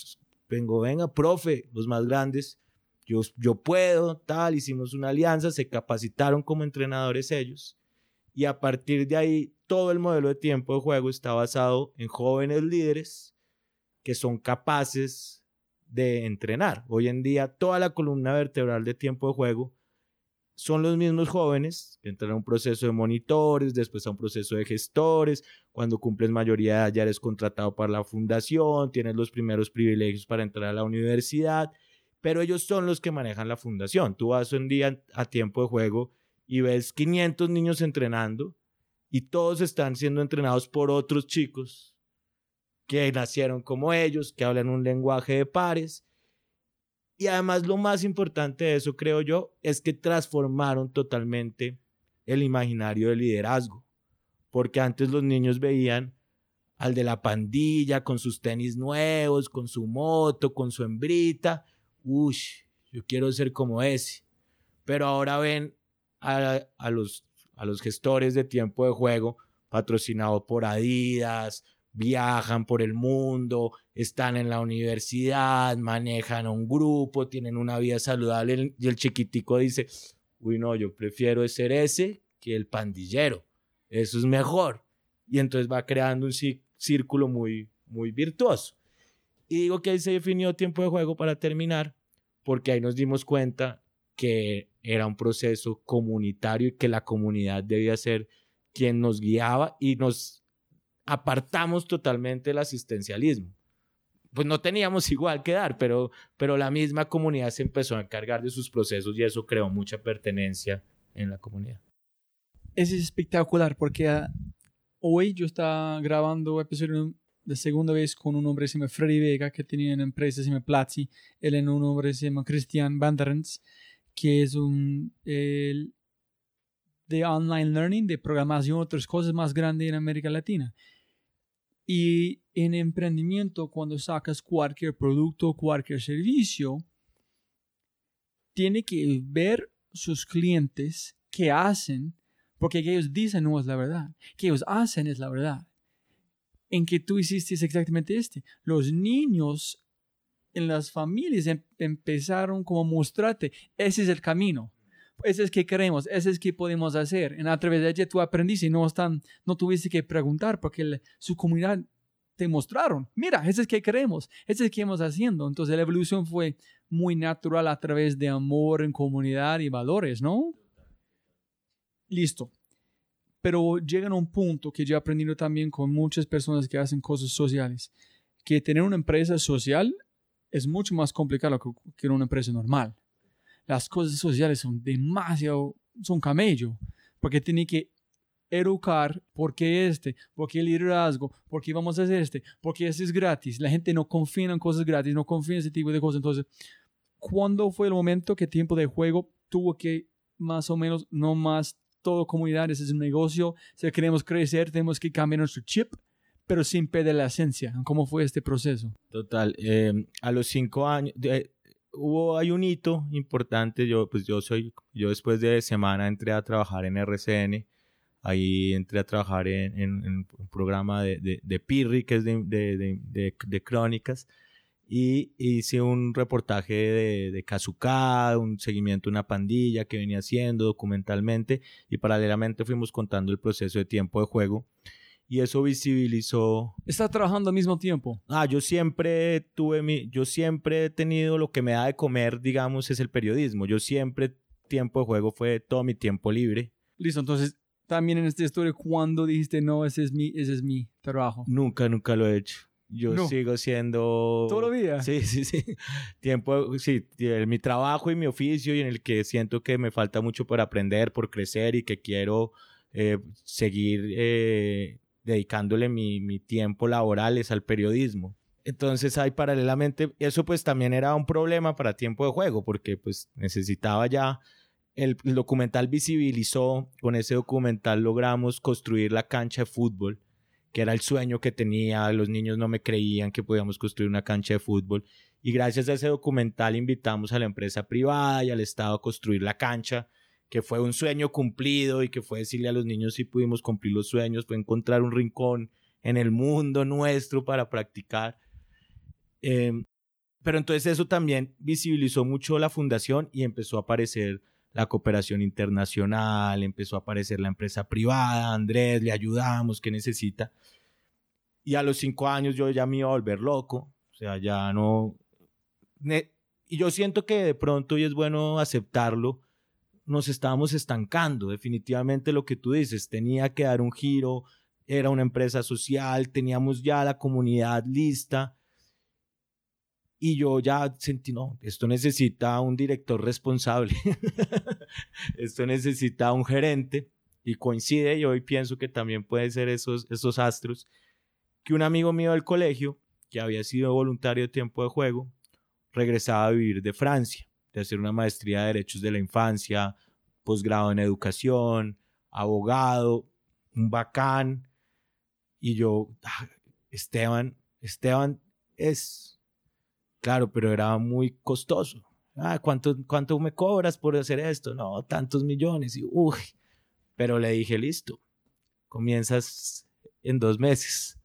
vengo, venga, profe, los más grandes, yo, yo puedo, tal, hicimos una alianza, se capacitaron como entrenadores ellos y a partir de ahí todo el modelo de tiempo de juego está basado en jóvenes líderes que son capaces de entrenar. Hoy en día toda la columna vertebral de tiempo de juego son los mismos jóvenes que entran a un proceso de monitores, después a un proceso de gestores. Cuando cumples mayoría ya eres contratado para la fundación, tienes los primeros privilegios para entrar a la universidad, pero ellos son los que manejan la fundación. Tú vas un día a tiempo de juego y ves 500 niños entrenando y todos están siendo entrenados por otros chicos que nacieron como ellos, que hablan un lenguaje de pares y además lo más importante de eso, creo yo, es que transformaron totalmente el imaginario del liderazgo. Porque antes los niños veían al de la pandilla con sus tenis nuevos, con su moto, con su hembrita. Uy, yo quiero ser como ese. Pero ahora ven a, a, los, a los gestores de tiempo de juego patrocinados por Adidas, viajan por el mundo, están en la universidad, manejan un grupo, tienen una vida saludable y el chiquitico dice, uy no, yo prefiero ser ese que el pandillero, eso es mejor. Y entonces va creando un círculo muy, muy virtuoso. Y digo que ahí se definió tiempo de juego para terminar, porque ahí nos dimos cuenta que era un proceso comunitario y que la comunidad debía ser quien nos guiaba y nos apartamos totalmente el asistencialismo. Pues no teníamos igual que dar, pero, pero la misma comunidad se empezó a encargar de sus procesos y eso creó mucha pertenencia en la comunidad. Es espectacular porque ah, hoy yo estaba grabando episodio de segunda vez con un hombre que se llama Freddy Vega, que tenía una empresa que se llama Platzi. Él es un hombre que se llama Christian Banderens, que es un el, de online learning, de programación, otras cosas más grandes en América Latina. Y en emprendimiento, cuando sacas cualquier producto, cualquier servicio, tiene que ver sus clientes qué hacen, porque que ellos dicen no es la verdad, que ellos hacen es la verdad. En que tú hiciste exactamente este. Los niños en las familias em-, empezaron como mostrarte, ese es el camino ese es que queremos, ese es que podemos hacer. En a través de ella tú aprendiste y no, están, no tuviste que preguntar porque su comunidad te mostraron, mira, ese es que queremos, ese es que estamos haciendo. Entonces la evolución fue muy natural a través de amor en comunidad y valores, ¿no? Listo. Pero llega a un punto que yo he aprendido también con muchas personas que hacen cosas sociales, que tener una empresa social es mucho más complicado que una empresa normal las cosas sociales son demasiado, son camello, porque tiene que educar por qué este, por qué el liderazgo, por qué vamos a hacer este, porque este es gratis. La gente no confía en cosas gratis, no confía en ese tipo de cosas. Entonces, ¿cuándo fue el momento que tiempo de juego tuvo que más o menos, no más todo comunidad, ese es un negocio, si queremos crecer, tenemos que cambiar nuestro chip, pero sin perder la esencia. ¿Cómo fue este proceso? Total, eh, a los cinco años, hubo, hay un hito importante, yo, pues yo soy, yo después de semana entré a trabajar en RCN, ahí entré a trabajar en, un programa de, de, de, Pirri, que es de, de, de, crónicas, y hice un reportaje de, de Kazuka, un seguimiento de una pandilla que venía haciendo documentalmente, y paralelamente fuimos contando el proceso de tiempo de juego y eso visibilizó. ¿Está trabajando al mismo tiempo? Ah, yo siempre tuve mi, yo siempre he tenido lo que me da de comer, digamos, es el periodismo. Yo siempre tiempo de juego fue todo mi tiempo libre. Listo, entonces también en esta historia, ¿cuándo dijiste no, ese es mi, ese es mi trabajo? Nunca, nunca lo he hecho. Yo sigo siendo... ¿Todo los días? Sí, sí, sí. Tiempo, sí, mi trabajo y mi oficio y en el que siento que me falta mucho por aprender, por crecer y que quiero eh, seguir eh, dedicándole mi, mi tiempo laboral es al periodismo. Entonces hay paralelamente, eso pues también era un problema para tiempo de juego, porque pues necesitaba ya, el, documental visibilizó, con ese documental logramos construir la cancha de fútbol, que era el sueño que tenía, los niños no me creían que podíamos construir una cancha de fútbol, y gracias a ese documental invitamos a la empresa privada y al Estado a construir la cancha, que fue un sueño cumplido y que fue decirle a los niños si pudimos cumplir los sueños, fue encontrar un rincón en el mundo nuestro para practicar. Em, pero entonces eso también visibilizó mucho la fundación y empezó a aparecer la cooperación internacional, empezó a aparecer la empresa privada, Andrés, le ayudamos, ¿qué necesita? Y a los cinco años yo ya me iba a volver loco, o sea, ya no... Y yo siento que de pronto, y es bueno aceptarlo, nos estábamos estancando. Definitivamente lo que tú dices, tenía que dar un giro, era una empresa social, teníamos ya la comunidad lista. Y yo ya sentí, no, esto necesita un director responsable, esto necesita un gerente, y coincide, y hoy pienso que también puede ser esos, esos astros, que un amigo mío del colegio, que había sido voluntario de tiempo de juego, regresaba a vivir de Francia, de hacer una maestría de Derechos de la Infancia, posgrado en Educación, abogado, un bacán. Y yo, ah, Esteban, Esteban es, claro, pero era muy costoso. Ah, ¿cuánto, ¿cuánto me cobras por hacer esto? No, tantos millones. Y, uy, pero le dije, listo, comienzas en dos meses.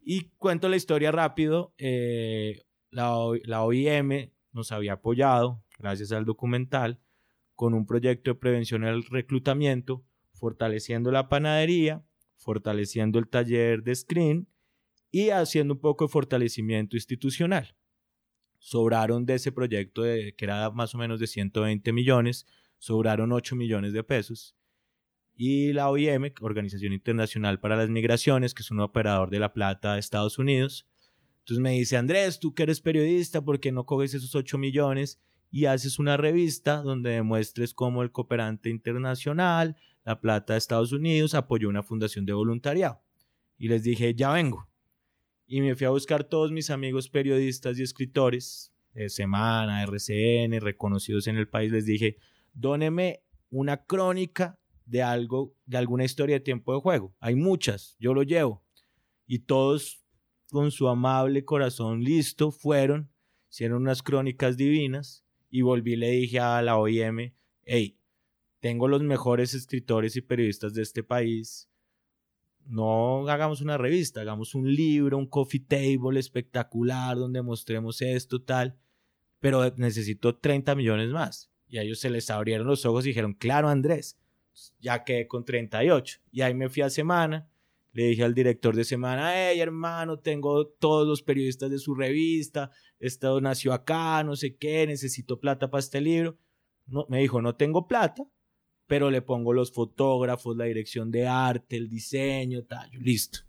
Y cuento la historia rápido. Eh, la, la OIM nos había apoyado, gracias al documental, con un proyecto de prevención del reclutamiento, fortaleciendo la panadería, fortaleciendo el taller de screen y haciendo un poco de fortalecimiento institucional. Sobraron de ese proyecto, de, que era más o menos de 120 millones, sobraron 8 millones de pesos. Y la OIM, Organización Internacional para las Migraciones, que es un operador de la plata de Estados Unidos, entonces me dice, Andrés, tú que eres periodista, ¿por qué no coges esos 8 millones y haces una revista donde demuestres cómo el cooperante internacional, la plata de Estados Unidos, apoyó una fundación de voluntariado? Y les dije, ya vengo. Y me fui a buscar todos mis amigos periodistas y escritores de Semana, RCN, reconocidos en el país. Les dije, dóneme una crónica de algo, de alguna historia de tiempo de juego. Hay muchas, yo lo llevo. Y todos con su amable corazón listo, fueron, hicieron unas crónicas divinas y volví le dije a la OIM, hey, tengo los mejores escritores y periodistas de este país, no hagamos una revista, hagamos un libro, un coffee table espectacular donde mostremos esto, tal, pero necesito 30 millones más. Y a ellos se les abrieron los ojos y dijeron, claro, Andrés, ya quedé con 38. Y ahí me fui a semana le dije al director de semana, hey hermano, tengo todos los periodistas de su revista, esto nació acá, no sé qué, necesito plata para este libro. No, me dijo, no tengo plata, pero le pongo los fotógrafos, la dirección de arte, el diseño, tal, listo.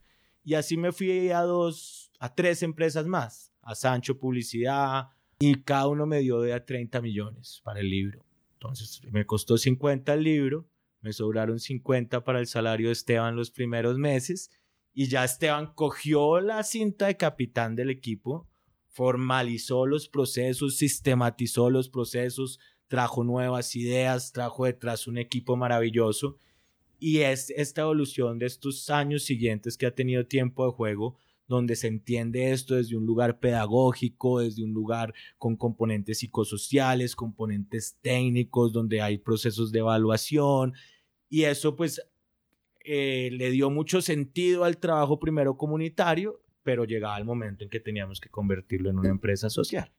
Y así me fui a dos, a tres empresas más, a Sancho Publicidad, y cada uno me dio de a 30 millones para el libro. Entonces me costó 50 el libro me sobraron 50 para el salario de Esteban los primeros meses y ya Esteban cogió la cinta de capitán del equipo, formalizó los procesos, sistematizó los procesos, trajo nuevas ideas, trajo detrás un equipo maravilloso y es esta evolución de estos años siguientes que ha tenido tiempo de juego donde se entiende esto desde un lugar pedagógico, desde un lugar con componentes psicosociales, componentes técnicos, donde hay procesos de evaluación. Y eso pues eh, le dio mucho sentido al trabajo primero comunitario, pero llegaba el momento en que teníamos que convertirlo en una empresa social.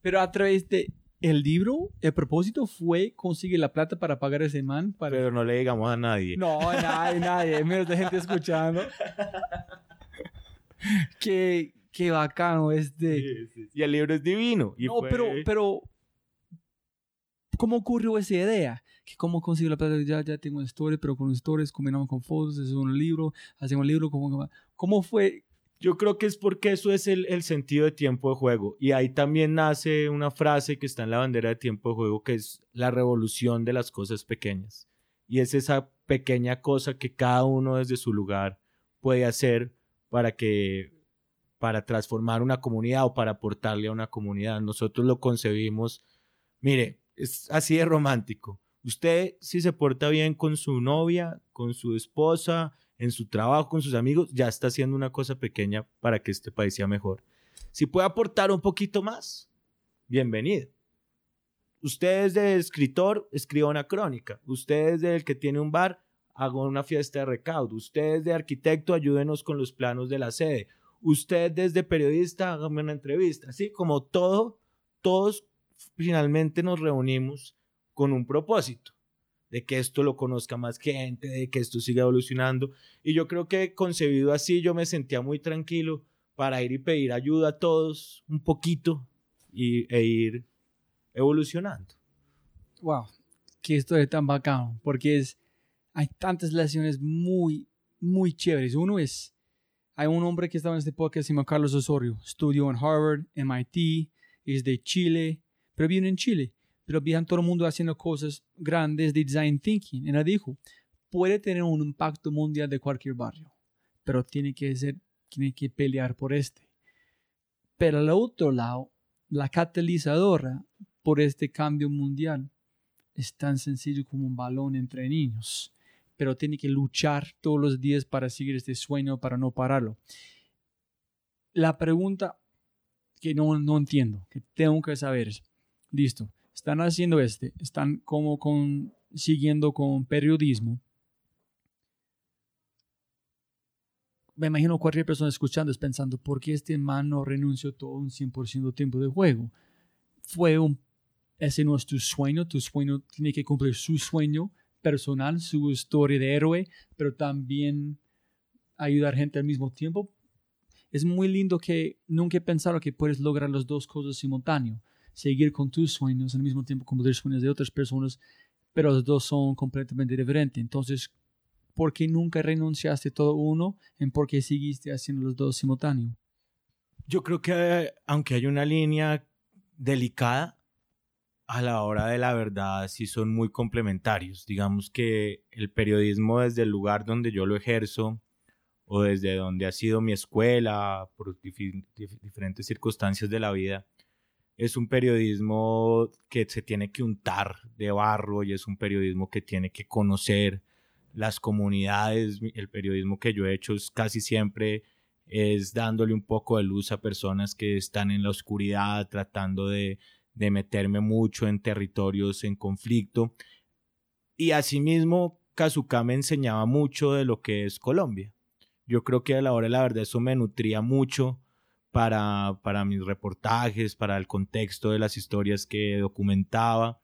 Pero a través de el libro, el propósito fue conseguir la plata para pagar ese man. Para... Pero no le digamos a nadie. No, a nadie, nadie, menos de gente escuchando. qué, qué bacano este. Y el libro es divino. no, pero, pero, ¿cómo ocurrió esa idea? que cómo consigo la plata, ya, ya tengo stories, pero con stories combinamos con fotos, es un libro, hacemos un libro, ¿cómo, ¿cómo fue? Yo creo que es porque eso es el, el, sentido de tiempo de juego. Y ahí también nace una frase que está en la bandera de tiempo de juego, que es la revolución de las cosas pequeñas. Y es esa pequeña cosa que cada uno desde su lugar puede hacer para que para transformar una comunidad o para aportarle a una comunidad. Nosotros lo concebimos, mire, es así de romántico. Usted si se porta bien con su novia, con su esposa, en su trabajo, con sus amigos, ya está haciendo una cosa pequeña para que este país sea mejor. Si puede aportar un poquito más, bienvenido. Usted es de escritor, escriba una crónica. Usted es del que tiene un bar, haga una fiesta de recaudo. Usted es de arquitecto, ayúdenos con los planos de la sede. usted desde periodista, hágame una entrevista, así como todo, todos finalmente nos reunimos con un propósito de que esto lo conozca más gente, de que esto siga evolucionando. Y yo creo que concebido así, yo me sentía muy tranquilo para ir y pedir ayuda a todos un poquito y, e ir evolucionando. Wow, qué historia tan bacano, porque es, hay tantas lecciones muy, muy chéveres. Uno es, hay un hombre que estaba en este podcast, se llama Carlos Osorio, estudió en Harvard, MIT, es de Chile, pero vive en Chile pero veían todo el mundo haciendo cosas grandes de design thinking. Y él dijo, puede tener un impacto mundial de cualquier barrio, pero tiene que, ser, tiene que pelear por este. Pero al otro lado, la catalizadora por este cambio mundial es tan sencillo como un balón entre niños, pero tiene que luchar todos los días para seguir este sueño, para no pararlo. La pregunta que no, no entiendo, que tengo que saber es, listo, están haciendo este, están como con, siguiendo con periodismo. Me imagino cualquier persona escuchando es pensando, ¿por qué este man no renunció todo un 100% de tiempo de juego? Fue un, ese no es tu sueño, tu sueño tiene que cumplir su sueño personal, su historia de héroe, pero también ayudar gente al mismo tiempo. Es muy lindo que nunca he pensado que puedes lograr las dos cosas simultáneamente seguir con tus sueños al mismo tiempo cumplir sueños de otras personas, pero los dos son completamente diferentes. Entonces, ¿por qué nunca renunciaste todo uno en por qué seguiste haciendo los dos simultáneos? Yo creo que aunque hay una línea delicada, a la hora de la verdad sí son muy complementarios. Digamos que el periodismo desde el lugar donde yo lo ejerzo o desde donde ha sido mi escuela, por diferentes circunstancias de la vida, es un periodismo que se tiene que untar de barro y es un periodismo que tiene que conocer las comunidades. El periodismo que yo he hecho es casi siempre es dándole un poco de luz a personas que están en la oscuridad, tratando de, de meterme mucho en territorios en conflicto. Y asimismo, Kazuka me enseñaba mucho de lo que es Colombia. Yo creo que a la hora de la verdad eso me nutría mucho para, para mis reportajes, para el contexto de las historias que documentaba.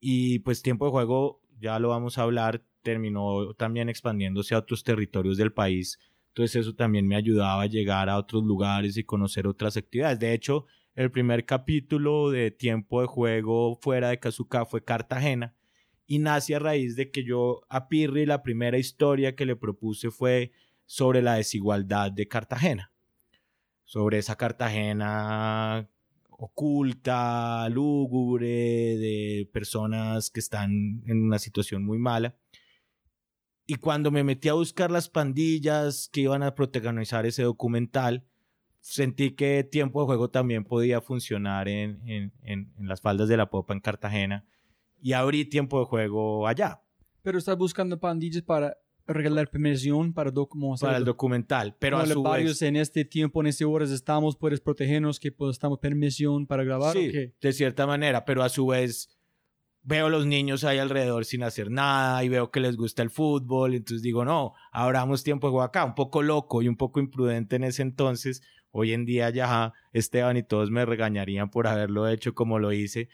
Y pues tiempo de juego, ya lo vamos a hablar, terminó también expandiéndose a otros territorios del país. Entonces eso también me ayudaba a llegar a otros lugares y conocer otras actividades. De hecho, el primer capítulo de tiempo de juego fuera de Kazuka fue Cartagena y nace a raíz de que yo a Pirri la primera historia que le propuse fue sobre la desigualdad de Cartagena sobre esa Cartagena oculta, lúgubre, de personas que están en una situación muy mala. Y cuando me metí a buscar las pandillas que iban a protagonizar ese documental, sentí que Tiempo de Juego también podía funcionar en, en, en, en las faldas de la popa en Cartagena y abrí Tiempo de Juego allá. Pero estás buscando pandillas para regalar permisión para, para el documental. Pero a su varios en este tiempo, en este horas estamos, puedes protegernos, que pues, estamos permisión para grabar. Sí, de cierta manera, pero a su vez veo a los niños ahí alrededor sin hacer nada y veo que les gusta el fútbol, entonces digo, no, abramos tiempo de juego acá, un poco loco y un poco imprudente en ese entonces. Hoy en día ya Esteban y todos me regañarían por haberlo hecho como lo hice,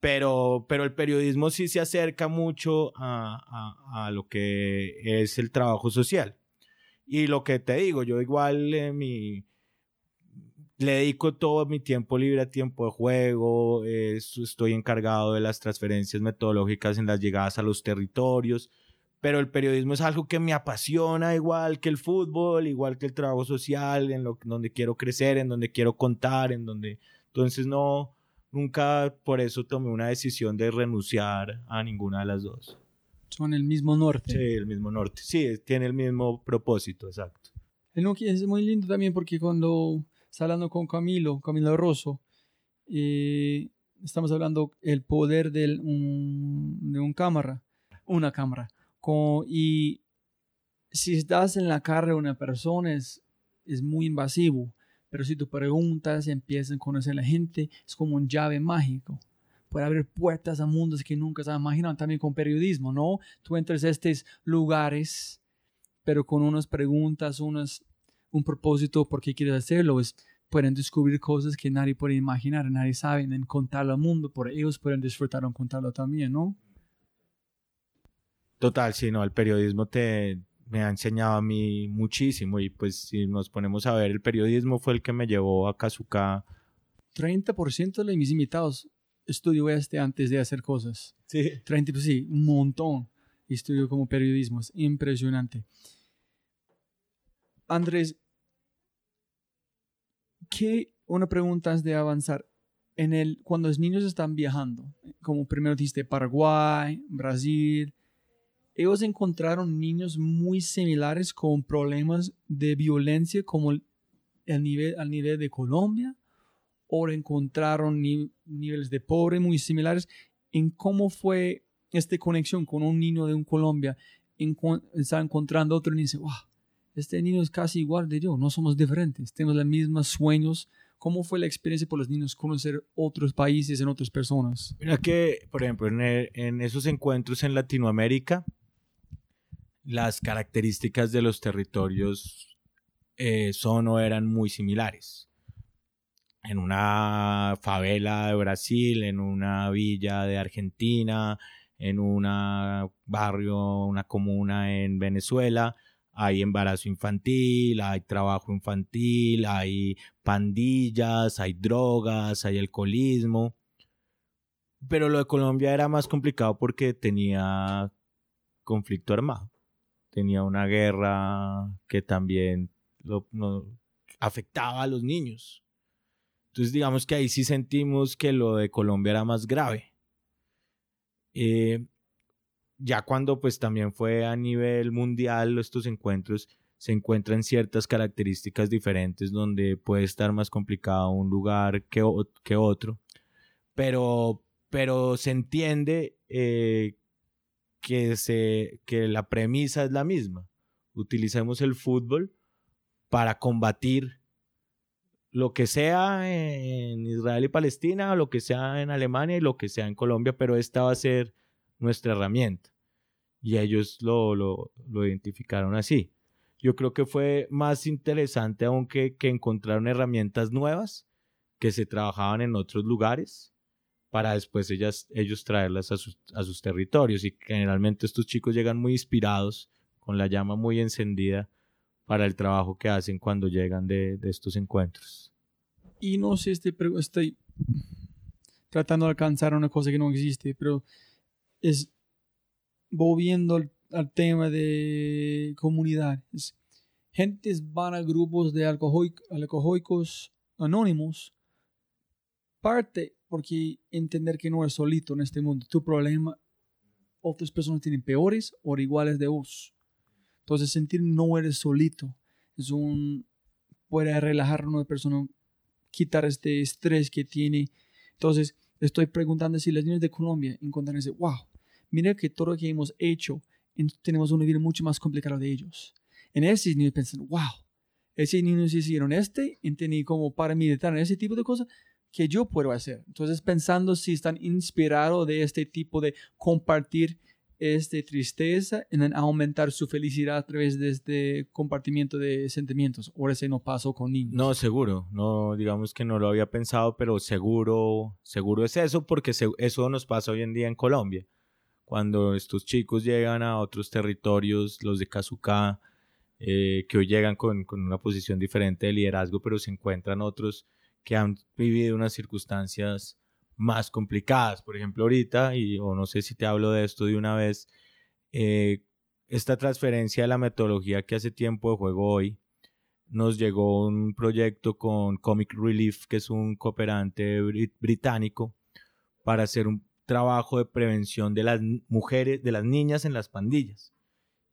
pero, pero el periodismo sí se acerca mucho a, a, lo que es el trabajo social. Y lo que te digo, yo igual eh, le dedico todo mi tiempo libre a tiempo de juego, estoy encargado de las transferencias metodológicas en las llegadas a los territorios, pero el periodismo es algo que me apasiona igual que el fútbol, igual que el trabajo social, en lo donde quiero crecer, en donde quiero contar, en donde entonces no nunca por eso tomé una decisión de renunciar a ninguna de las dos. Son el mismo norte. Sí, el mismo norte. Sí, tiene el mismo propósito, exacto. Es muy lindo también porque cuando está hablando con Camilo, Camilo Rosso, eh, estamos hablando el poder de un, de un cámara, una cámara. Y si estás en la cara de una persona es, es muy invasivo pero si tú preguntas y empiezas a conocer a la gente, es como un llave mágico. Puede abrir puertas a mundos que nunca se imaginado. También con periodismo, ¿no? Tú entras a estos lugares, pero con unas preguntas, unas, un propósito por qué quieres hacerlo, es pueden descubrir cosas que nadie puede imaginar, nadie sabe, en contarlo al mundo, por ellos pueden disfrutar en contarlo también, ¿no? Total, sí, no, el periodismo te, me ha enseñado a mí muchísimo y pues si nos ponemos a ver, el periodismo fue el que me llevó a Kazuka. 30% de mis invitados estudió este antes de hacer cosas. Sí. 30, pues sí, un montón. Estudió como periodismo, es impresionante. Andrés, ¿qué, una pregunta antes de avanzar? En el, cuando los niños están viajando, como primero dijiste Paraguay, Brasil, ellos encontraron niños muy similares con problemas de violencia como el, nivel, al nivel de Colombia o encontraron niveles de pobre muy similares. En cómo fue esta conexión con un niño de un Colombia está encontrando otro y dice wow este niño es casi igual de yo no somos diferentes tenemos los mismos sueños ¿Cómo fue la experiencia por los niños conocer otros países en otras personas? Mira que, por ejemplo, en, en esos encuentros en Latinoamérica, las características de los territorios eh, son o eran muy similares. En una favela de Brasil, en una villa de Argentina, en un barrio, una comuna en Venezuela, hay embarazo infantil, hay trabajo infantil, hay pandillas, hay drogas, hay alcoholismo. Pero lo de Colombia era más complicado porque tenía conflicto armado tenía una guerra que también lo, afectaba a los niños. Entonces digamos que ahí sí sentimos que lo de Colombia era más grave. Eh, ya cuando pues también fue a nivel mundial estos encuentros, se encuentran ciertas características diferentes donde puede estar más complicado un lugar que, otro. Pero, pero se entiende eh, que, se, que la premisa es la misma. Utilicemos el fútbol para combatir lo que sea en Israel y Palestina, lo que sea en Alemania y lo que sea en Colombia, pero esta va a ser nuestra herramienta. Y ellos lo, lo, lo identificaron así. Yo creo que fue más interesante aún que, que encontraron herramientas nuevas que se trabajaban en otros lugares para después ellas, ellos traerlas a sus, a sus territorios. Y generalmente estos chicos llegan muy inspirados, con la llama muy encendida para el trabajo que hacen cuando llegan de, de estos encuentros. Y no sé, este, estoy tratando de alcanzar una cosa que no existe, pero es volviendo al, tema de comunidades. Gentes van a grupos de alcohólicos anónimos. Parte porque entender que no es solito en este mundo. Tu problema, otras personas tienen peores o iguales de vos. Entonces sentir no eres solito es un puede relajar a una persona, quitar este estrés que tiene. Entonces estoy preguntando si las niñas de Colombia encuentran ese, wow, mira que todo lo que hemos hecho, tenemos una vida mucho más complicada de ellos. En ese niños piensan, wow, ese niños hicieron este, entendí como para meditar en ese tipo de cosas, que yo puedo hacer. Entonces, pensando si están inspirados de este tipo de compartir esta tristeza en aumentar su felicidad a través de este compartimiento de sentimientos. Ahora ese no pasó con niños. No, seguro. No, digamos que no lo había pensado, pero seguro, seguro es eso, porque eso nos pasa hoy en día en Colombia. Cuando estos chicos llegan a otros territorios, los de Kazuka, eh, que hoy llegan con, con una posición diferente de liderazgo, pero se encuentran otros que han vivido unas circunstancias más complicadas. Por ejemplo, ahorita, y o no sé si te hablo de esto de una vez, eh, esta transferencia de la metodología que hace tiempo de juego hoy, nos llegó un proyecto con Comic Relief, que es un cooperante británico, para hacer un trabajo de prevención de las mujeres, de las niñas en las pandillas.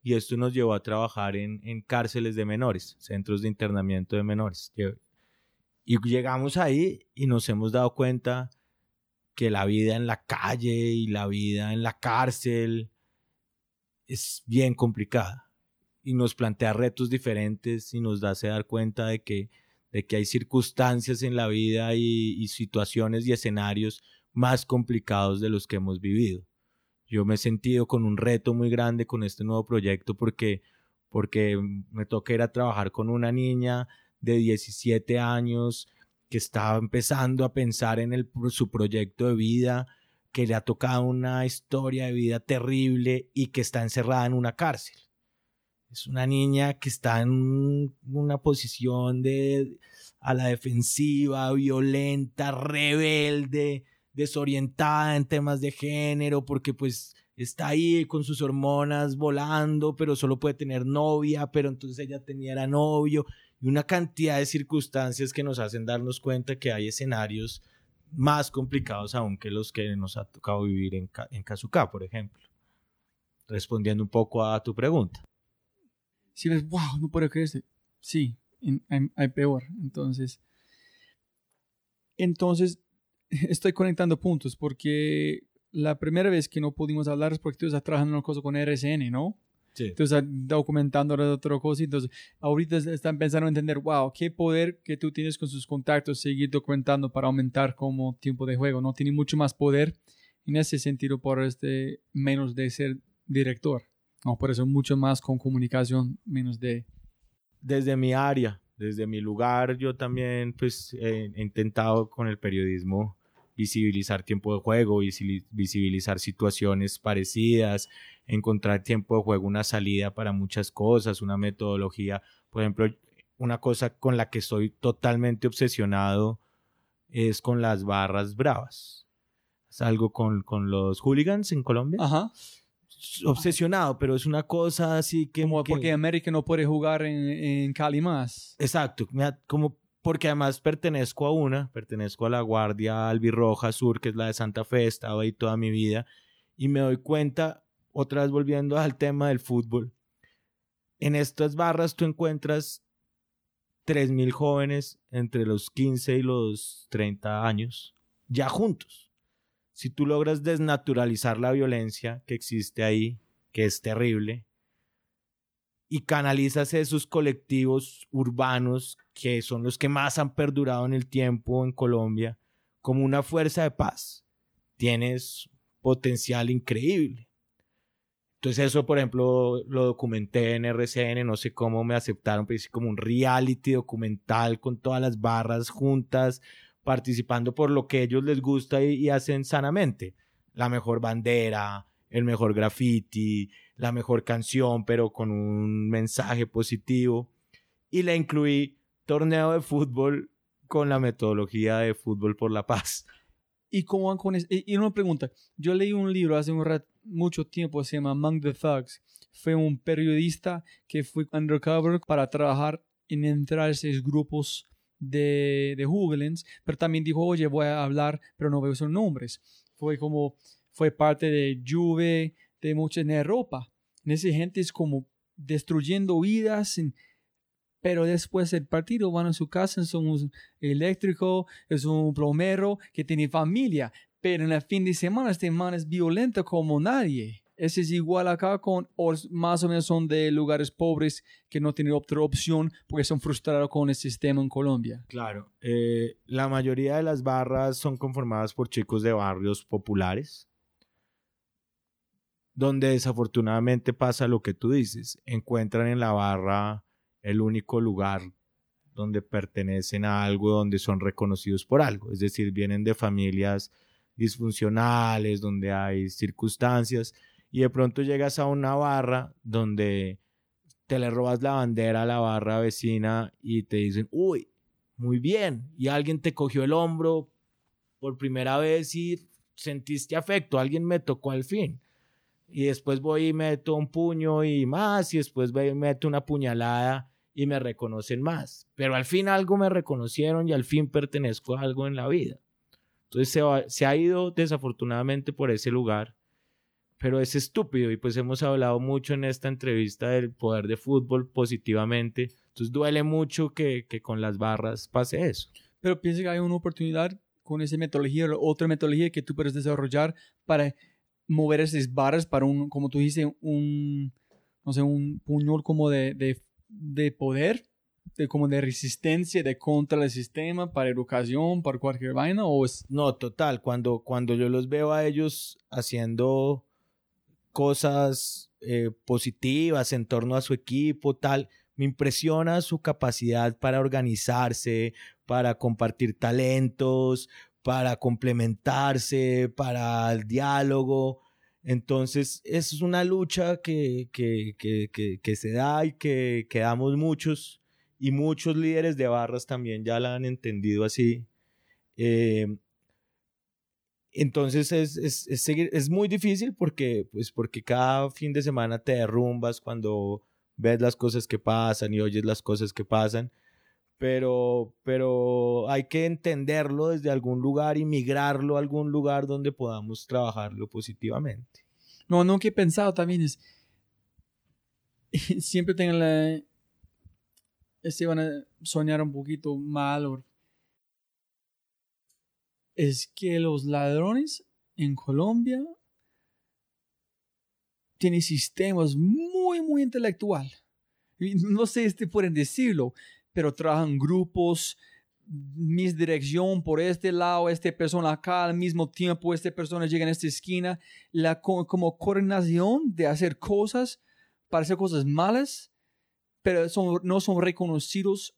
Y esto nos llevó a trabajar en, en cárceles de menores, centros de internamiento de menores. Y llegamos ahí y nos hemos dado cuenta que la vida en la calle y la vida en la cárcel es bien complicada y nos plantea retos diferentes y nos a dar cuenta de que, de que hay circunstancias en la vida y, y situaciones y escenarios más complicados de los que hemos vivido. Yo me he sentido con un reto muy grande con este nuevo proyecto porque porque me toca ir a trabajar con una niña de 17 años que estaba empezando a pensar en el, su proyecto de vida, que le ha tocado una historia de vida terrible y que está encerrada en una cárcel. Es una niña que está en una posición de a la defensiva, violenta, rebelde, desorientada en temas de género, porque pues está ahí con sus hormonas volando, pero solo puede tener novia, pero entonces ella tenía era novio, y una cantidad de circunstancias que nos hacen darnos cuenta que hay escenarios más complicados aún que los que nos ha tocado vivir en, en Kazuka, por ejemplo. Respondiendo un poco a tu pregunta. Si wow, no puedo creer Sí, hay peor. Entonces, entonces, estoy conectando puntos porque la primera vez que no pudimos hablar es porque tú estás trabajando en una cosa con RSN, ¿no? Sí. Entonces, documentando otra cosa. Entonces, ahorita están pensando en entender, wow, qué poder que tú tienes con sus contactos, seguir documentando para aumentar como tiempo de juego. No tiene mucho más poder en ese sentido por este menos de ser director. No, por eso mucho más con comunicación, menos de... Desde mi área, desde mi lugar, yo también pues he intentado con el periodismo visibilizar tiempo de juego, visibilizar situaciones parecidas, encontrar tiempo de juego, una salida para muchas cosas, una metodología. Por ejemplo, una cosa con la que estoy totalmente obsesionado es con las barras bravas. Es algo con, con los hooligans en Colombia. Ajá. Obsesionado, pero es una cosa así que... Como porque América no puede jugar en, en Cali más. Exacto, como porque además pertenezco a una, pertenezco a la Guardia Albirroja Sur, que es la de Santa Fe, he estado ahí toda mi vida, y me doy cuenta, otra vez volviendo al tema del fútbol, en estas barras tú encuentras 3.000 jóvenes entre los 15 y los 30 años, ya juntos. Si tú logras desnaturalizar la violencia que existe ahí, que es terrible, y canalizas esos colectivos urbanos que son los que más han perdurado en el tiempo en Colombia como una fuerza de paz, tienes potencial increíble. Entonces eso, por ejemplo, lo documenté en RCN, no sé cómo me aceptaron, pero es como un reality documental con todas las barras juntas, participando por lo que a ellos les gusta y, hacen sanamente. La mejor bandera, el mejor graffiti, la mejor canción, pero con un mensaje positivo. Y le incluí torneo de fútbol con la metodología de fútbol por la paz. ¿Y cómo van con eso? Y una pregunta, yo leí un libro hace un mucho tiempo, se llama Among the Thugs. Fue un periodista que fue undercover para trabajar en entrar a esos grupos de, de pero también dijo, oye, voy a hablar, pero no veo sus nombres. Fue como, fue parte de Juve, de mucha en Europa. En esa gente es como destruyendo vidas, pero después del partido van a su casa, son un eléctrico, es un plomero que tiene familia, pero en el fin de semana este man es violento como nadie. Ese es igual acá con, o más o menos son de lugares pobres que no tienen otra opción porque son frustrados con el sistema en Colombia. Claro, eh, la mayoría de las barras son conformadas por chicos de barrios populares, donde desafortunadamente pasa lo que tú dices, encuentran en la barra el único lugar donde pertenecen a algo, donde son reconocidos por algo, es decir, vienen de familias disfuncionales, donde hay circunstancias, y de pronto llegas a una barra donde te le robas la bandera a la barra vecina y te dicen, uy, muy bien, y alguien te cogió el hombro por primera vez y sentiste afecto, alguien me tocó al fin y después voy y meto un puño y más, y después voy y meto una puñalada y me reconocen más. Pero al fin algo me reconocieron y al fin pertenezco a algo en la vida. Entonces se, se ha ido desafortunadamente por ese lugar, pero es estúpido y pues hemos hablado mucho en esta entrevista del poder de fútbol positivamente. Entonces duele mucho que, que con las barras pase eso. Pero piensa que hay una oportunidad con esa metodología otra metodología que tú puedes desarrollar para mover esas barras para un, como tú dices, un, no sé, un puñol como de, de, de poder, de, como de resistencia, de contra el sistema, para educación, para cualquier vaina, o es... No, total, cuando, cuando yo los veo a ellos haciendo cosas eh, positivas en torno a su equipo, tal. Me impresiona su capacidad para organizarse, para compartir talentos, para complementarse, para el diálogo. Entonces, es una lucha que, que, que, que, se da y que, damos muchos, y muchos líderes de barras también ya la han entendido así. Eh, entonces es, es, es, es, muy difícil porque, pues porque cada fin de semana te derrumbas cuando ves las cosas que pasan y oyes las cosas que pasan, pero, pero hay que entenderlo desde algún lugar y migrarlo a algún lugar donde podamos trabajarlo positivamente. No, que he pensado también es, siempre tengan la, este van a soñar un poquito mal es que los ladrones en Colombia tienen sistemas muy, muy intelectual. No sé si pueden decirlo, pero trabajan grupos, mis dirección por este lado, esta persona acá al mismo tiempo, esta persona llega en esta esquina. La como coordinación de hacer cosas, para hacer cosas malas, pero son, no son reconocidos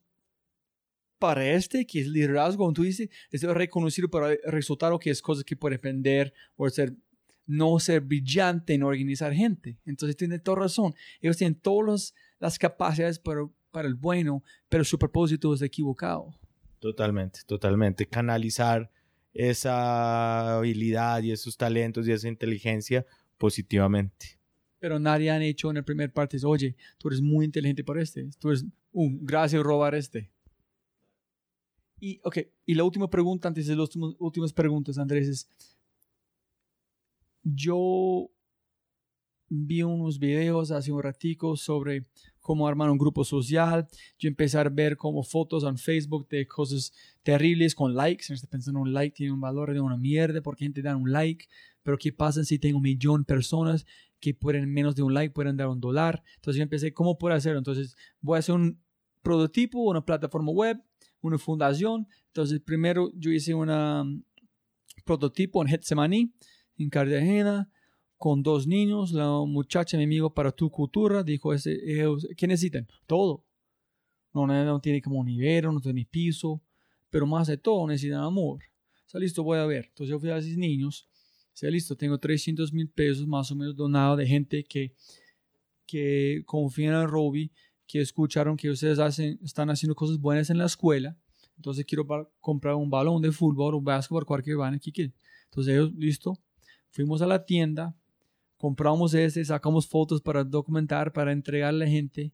para este, que es liderazgo, como tú dices, es reconocido para el resultado que es cosas que puede depender o ser, no ser brillante en organizar gente. Entonces tiene toda razón. Ellos tienen todas las capacidades para, para el bueno, pero su propósito es equivocado. Totalmente, totalmente. Canalizar esa habilidad y esos talentos y esa inteligencia positivamente. Pero nadie han hecho en la primera parte, oye, tú eres muy inteligente para este, tú eres, un gracias robar este. Y, okay, y la última pregunta, antes de las últimas preguntas, Andrés, es, yo vi unos videos hace un ratico sobre cómo armar un grupo social. Yo empecé a ver como fotos en Facebook de cosas terribles con likes. Estoy pensando un like tiene un valor de una mierda porque gente da un like. Pero ¿qué pasa si tengo un millón de personas que pueden menos de un like, pueden dar un dólar? Entonces yo empecé, ¿cómo puedo hacerlo? Entonces voy a hacer un prototipo, una plataforma web una fundación. Entonces, primero yo hice un um, prototipo en Getsemaní, en Cartagena, con dos niños. La muchacha, mi amigo, para tu cultura, dijo, ¿qué necesitan? Todo. No, no, tiene como nivel, no tiene piso, pero más de todo necesitan amor. Está listo, voy a ver. Entonces yo fui a esos niños. Está listo, tengo 300 mil pesos más o menos donados de gente que, que confían en Robbie que escucharon que ustedes hacen, están haciendo cosas buenas en la escuela, entonces quiero comprar un balón de fútbol o básquetbol, cualquier van aquí. Entonces ellos, listo, fuimos a la tienda, compramos este, sacamos fotos para documentar, para entregarle a la gente.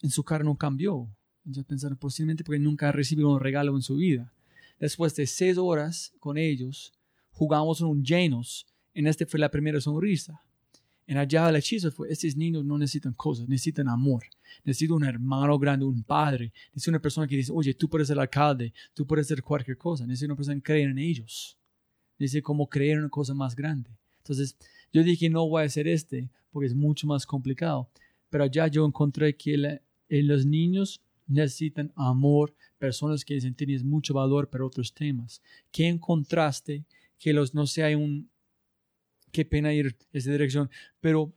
En su cara no cambió. Entonces pensaron, posiblemente porque nunca recibido un regalo en su vida. Después de seis horas con ellos, jugamos un llenos. En este fue la primera sonrisa. En allá el hechizo fue, estos niños no necesitan cosas, necesitan amor. Necesito un hermano grande, un padre. Necesito una persona que dice, oye, tú puedes ser alcalde, tú puedes ser cualquier cosa. Necesito una persona que cree en ellos. Necesito como creer en una cosa más grande. Entonces, yo dije, no voy a hacer este, porque es mucho más complicado. Pero allá yo encontré que los niños necesitan amor, personas que dicen tienes mucho valor para otros temas. ¿Qué encontraste? Que los no sea un qué pena ir esa dirección, pero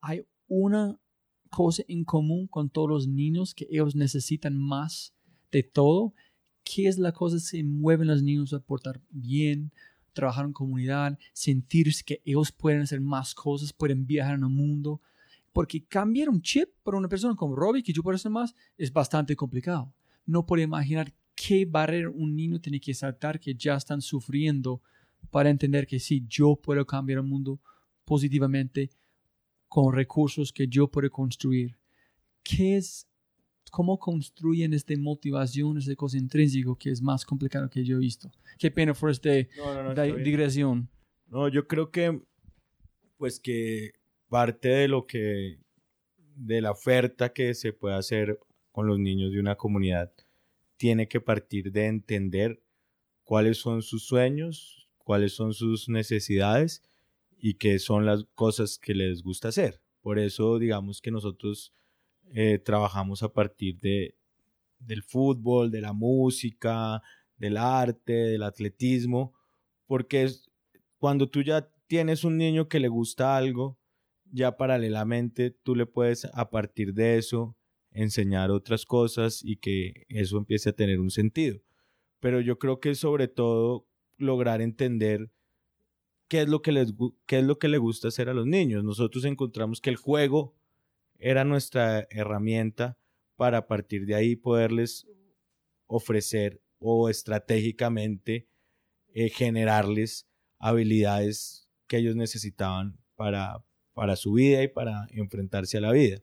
hay una cosa en común con todos los niños que ellos necesitan más de todo. ¿Qué es la cosa que se mueven los niños a portar bien, trabajar en comunidad, sentirse que ellos pueden hacer más cosas, pueden viajar en el mundo? Porque cambiar un chip para una persona como Robbie, que yo puedo hacer más, es bastante complicado. No puedo imaginar qué barrera un niño tiene que saltar que ya están sufriendo para entender que sí, yo puedo cambiar el mundo positivamente con recursos que yo puedo construir. ¿Qué es, cómo construyen esta motivación, esta cosa intrínseca que es más complicado que yo he visto? Qué pena por esta digresión. No, yo creo que, pues que parte de lo que, de la oferta que se puede hacer con los niños de una comunidad, tiene que partir de entender cuáles son sus sueños, cuáles son sus necesidades y qué son las cosas que les gusta hacer. Por eso, digamos que nosotros eh, trabajamos a partir de, del fútbol, de la música, del arte, del atletismo, porque cuando tú ya tienes un niño que le gusta algo, ya paralelamente tú le puedes a partir de eso enseñar otras cosas y que eso empiece a tener un sentido. Pero yo creo que sobre todo lograr entender qué es lo que les qué es lo que le gusta hacer a los niños. Nosotros encontramos que el juego era nuestra herramienta para a partir de ahí poderles ofrecer o estratégicamente eh, generarles habilidades que ellos necesitaban para, para su vida y para enfrentarse a la vida.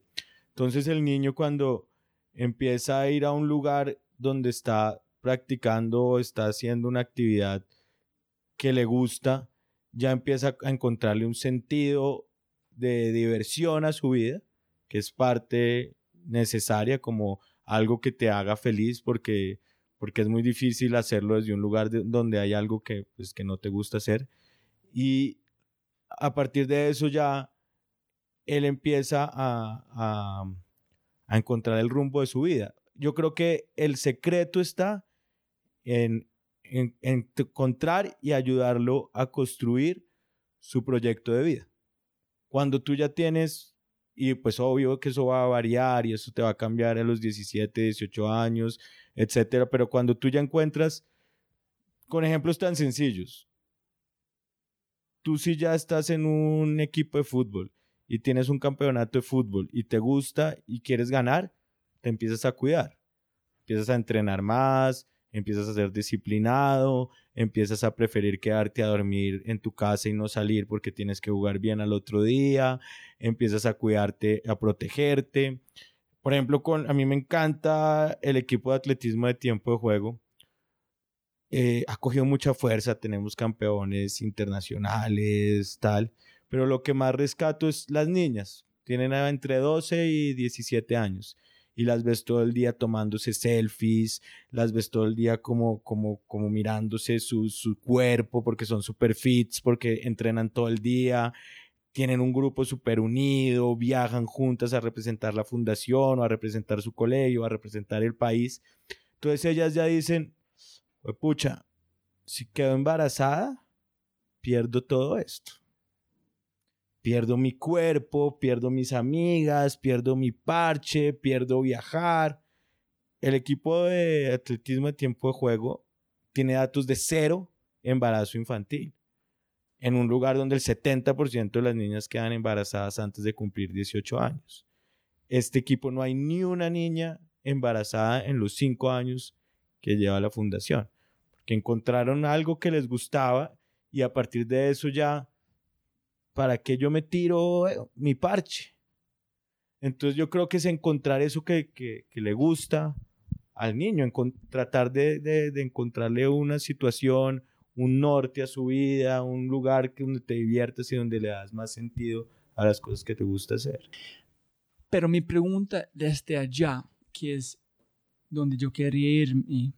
Entonces el niño cuando empieza a ir a un lugar donde está practicando o está haciendo una actividad que le gusta, ya empieza a encontrarle un sentido de diversión a su vida, que es parte necesaria como algo que te haga feliz porque, porque es muy difícil hacerlo desde un lugar donde hay algo que, pues, que no te gusta hacer. Y a partir de eso ya él empieza a, a, encontrar el rumbo de su vida. Yo creo que el secreto está en, en, en, encontrar y ayudarlo a construir su proyecto de vida. Cuando tú ya tienes, y pues obvio que eso va a variar y eso te va a cambiar a los 17, 18 años, etcétera, pero cuando tú ya encuentras, con ejemplos tan sencillos, tú si ya estás en un equipo de fútbol y tienes un campeonato de fútbol y te gusta y quieres ganar, te empiezas a cuidar, empiezas a entrenar más, empiezas a ser disciplinado, empiezas a preferir quedarte a dormir en tu casa y no salir porque tienes que jugar bien al otro día, empiezas a cuidarte, a protegerte. Por ejemplo, con, a mí me encanta el equipo de atletismo de tiempo de juego. Eh, ha cogido mucha fuerza, tenemos campeones internacionales, tal, pero lo que más rescato es las niñas, tienen entre 12 y 17 años y las ves todo el día tomándose selfies, las ves todo el día como, como, como mirándose su, su cuerpo porque son super fits, porque entrenan todo el día, tienen un grupo súper unido, viajan juntas a representar la fundación o a representar su colegio, a representar el país. Entonces ellas ya dicen, pucha, si quedo embarazada, pierdo todo esto. Pierdo mi cuerpo, pierdo mis amigas, pierdo mi parche, pierdo viajar. El equipo de atletismo de tiempo de juego tiene datos de cero embarazo infantil. En un lugar donde el 70% de las niñas quedan embarazadas antes de cumplir 18 años. Este equipo no hay ni una niña embarazada en los 5 años que lleva la fundación, que encontraron algo que les gustaba y a partir de eso ya, ¿para qué yo me tiro eh, mi parche? Entonces yo creo que es encontrar eso que, le gusta al niño, tratar de, encontrarle una situación, un norte a su vida, un lugar que donde te diviertes y donde le das más sentido a las cosas que te gusta hacer. Pero mi pregunta desde allá, que es donde yo quería irme,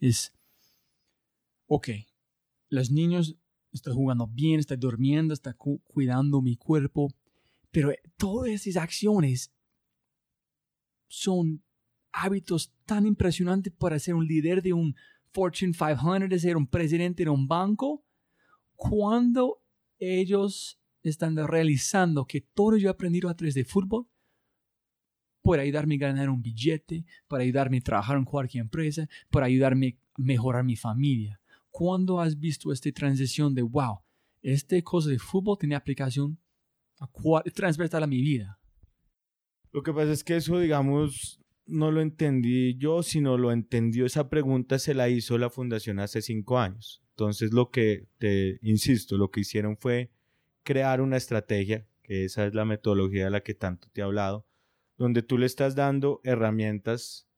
es, ok, los niños están jugando bien, están durmiendo, cu cuidando mi cuerpo, pero todas esas acciones son hábitos tan impresionantes para ser un líder de un Fortune 500, de ser un presidente de un banco, cuando ellos están realizando que todo yo he aprendido a través de fútbol puede ayudarme a ganar un billete, para ayudarme a trabajar en cualquier empresa, para ayudarme a mejorar mi familia. ¿Cuándo has visto esta transición de, wow, este cosa de fútbol tiene aplicación transversal a mi vida? Lo que pasa es que eso, digamos, no lo entendí yo, sino lo entendió esa pregunta, se la hizo la fundación hace cinco años. Entonces, lo que te insisto, lo que hicieron fue crear una estrategia, que esa es la metodología de la que tanto te he hablado, donde tú le estás dando herramientas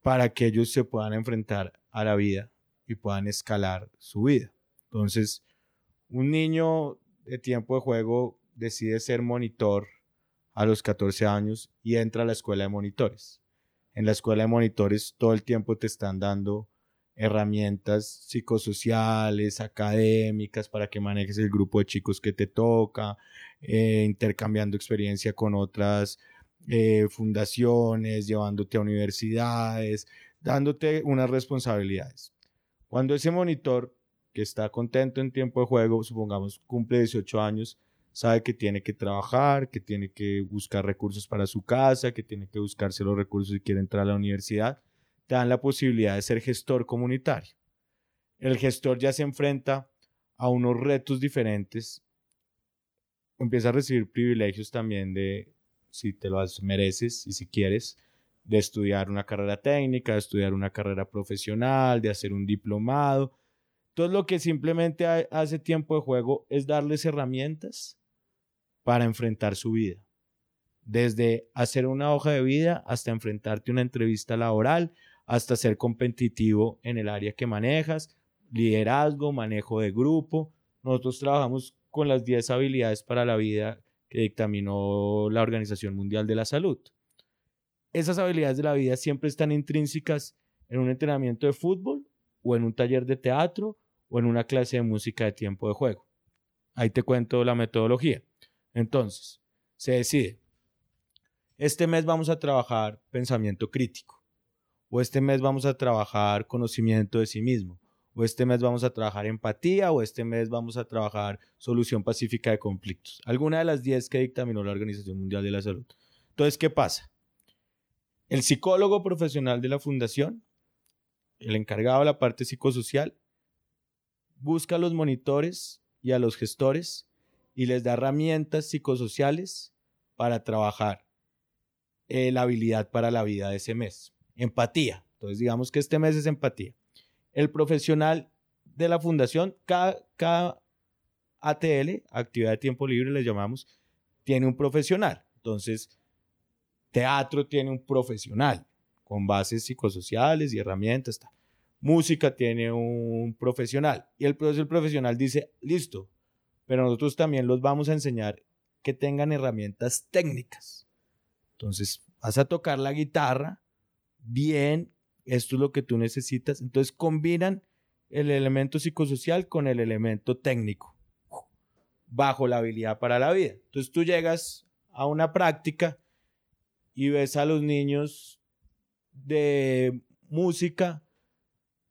para que ellos se puedan enfrentar a la vida y puedan escalar su vida. Entonces, un niño de tiempo de juego decide ser monitor a los 14 años y entra a la escuela de monitores. En la escuela de monitores todo el tiempo te están dando herramientas psicosociales, académicas, para que manejes el grupo de chicos que te toca, eh, intercambiando experiencia con otras eh, fundaciones, llevándote a universidades, dándote unas responsabilidades. Cuando ese monitor que está contento en tiempo de juego, supongamos cumple 18 años, sabe que tiene que trabajar, que tiene que buscar recursos para su casa, que tiene que buscarse los recursos si quiere entrar a la universidad, te dan la posibilidad de ser gestor comunitario. El gestor ya se enfrenta a unos retos diferentes, empieza a recibir privilegios también de si te los mereces y si quieres, de estudiar una carrera técnica, de estudiar una carrera profesional, de hacer un diplomado. Todo lo que simplemente hace tiempo de juego es darles herramientas para enfrentar su vida. Desde hacer una hoja de vida hasta enfrentarte a una entrevista laboral, hasta ser competitivo en el área que manejas, liderazgo, manejo de grupo. Nosotros trabajamos con las 10 habilidades para la vida que dictaminó la Organización Mundial de la Salud. Esas habilidades de la vida siempre están intrínsecas en un entrenamiento de fútbol o en un taller de teatro o en una clase de música de tiempo de juego. Ahí te cuento la metodología. Entonces, se decide, este mes vamos a trabajar pensamiento crítico, o este mes vamos a trabajar conocimiento de sí mismo, o este mes vamos a trabajar empatía, o este mes vamos a trabajar solución pacífica de conflictos. Alguna de las 10 que dictaminó la Organización Mundial de la Salud. Entonces, ¿qué pasa? El psicólogo profesional de la fundación, el encargado de la parte psicosocial, busca a los monitores y a los gestores y les da herramientas psicosociales para trabajar eh, la habilidad para la vida de ese mes. Empatía. Entonces, digamos que este mes es empatía. El profesional de la fundación, cada, cada ATL, actividad de tiempo libre, le llamamos, tiene un profesional. Entonces, teatro tiene un profesional con bases psicosociales y herramientas. Música tiene un profesional. Y el, el profesional dice, listo, pero nosotros también los vamos a enseñar que tengan herramientas técnicas. Entonces, vas a tocar la guitarra bien, esto es lo que tú necesitas. Entonces, combinan el elemento psicosocial con el elemento técnico, bajo la habilidad para la vida. Entonces, tú llegas a una práctica y ves a los niños de música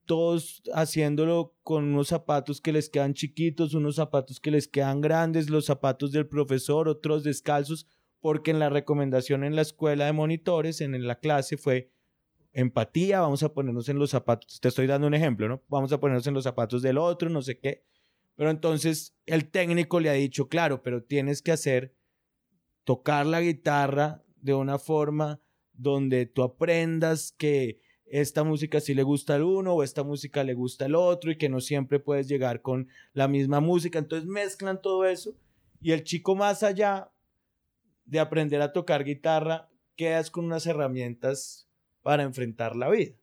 todos haciéndolo con unos zapatos que les quedan chiquitos, unos zapatos que les quedan grandes, los zapatos del profesor, otros descalzos, porque en la recomendación en la escuela de monitores, en la clase fue empatía, vamos a ponernos en los zapatos, te estoy dando un ejemplo, ¿no? Vamos a ponernos en los zapatos del otro, no sé qué. Pero entonces el técnico le ha dicho, claro, pero tienes que hacer, tocar la guitarra de una forma donde tú aprendas que esta música sí le gusta al uno o esta música le gusta al otro y que no siempre puedes llegar con la misma música. Entonces mezclan todo eso y el chico más allá de aprender a tocar guitarra, quedas con unas herramientas para enfrentar la vida,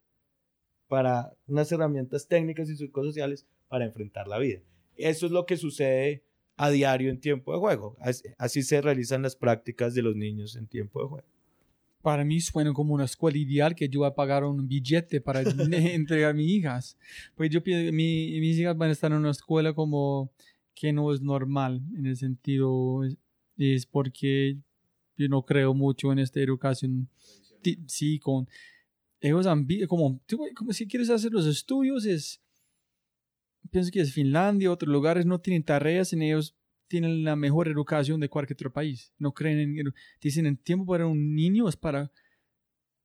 para unas herramientas técnicas y psicosociales para enfrentar la vida. Eso es lo que sucede a diario en tiempo de juego. Así se realizan las prácticas de los niños en tiempo de juego para mí suena como una escuela ideal que yo voy a pagar un billete para entregar a mis hijas. Pues yo pienso mi, mis hijas van a estar en una escuela como que no es normal, en el sentido, es porque yo no creo mucho en esta educación. Sí, con ellos como, como si quieres hacer los estudios, es, pienso que es Finlandia, otros lugares no tienen tareas en ellos tienen la mejor educación de cualquier otro país. No creen en... Dicen, el tiempo para un niño es para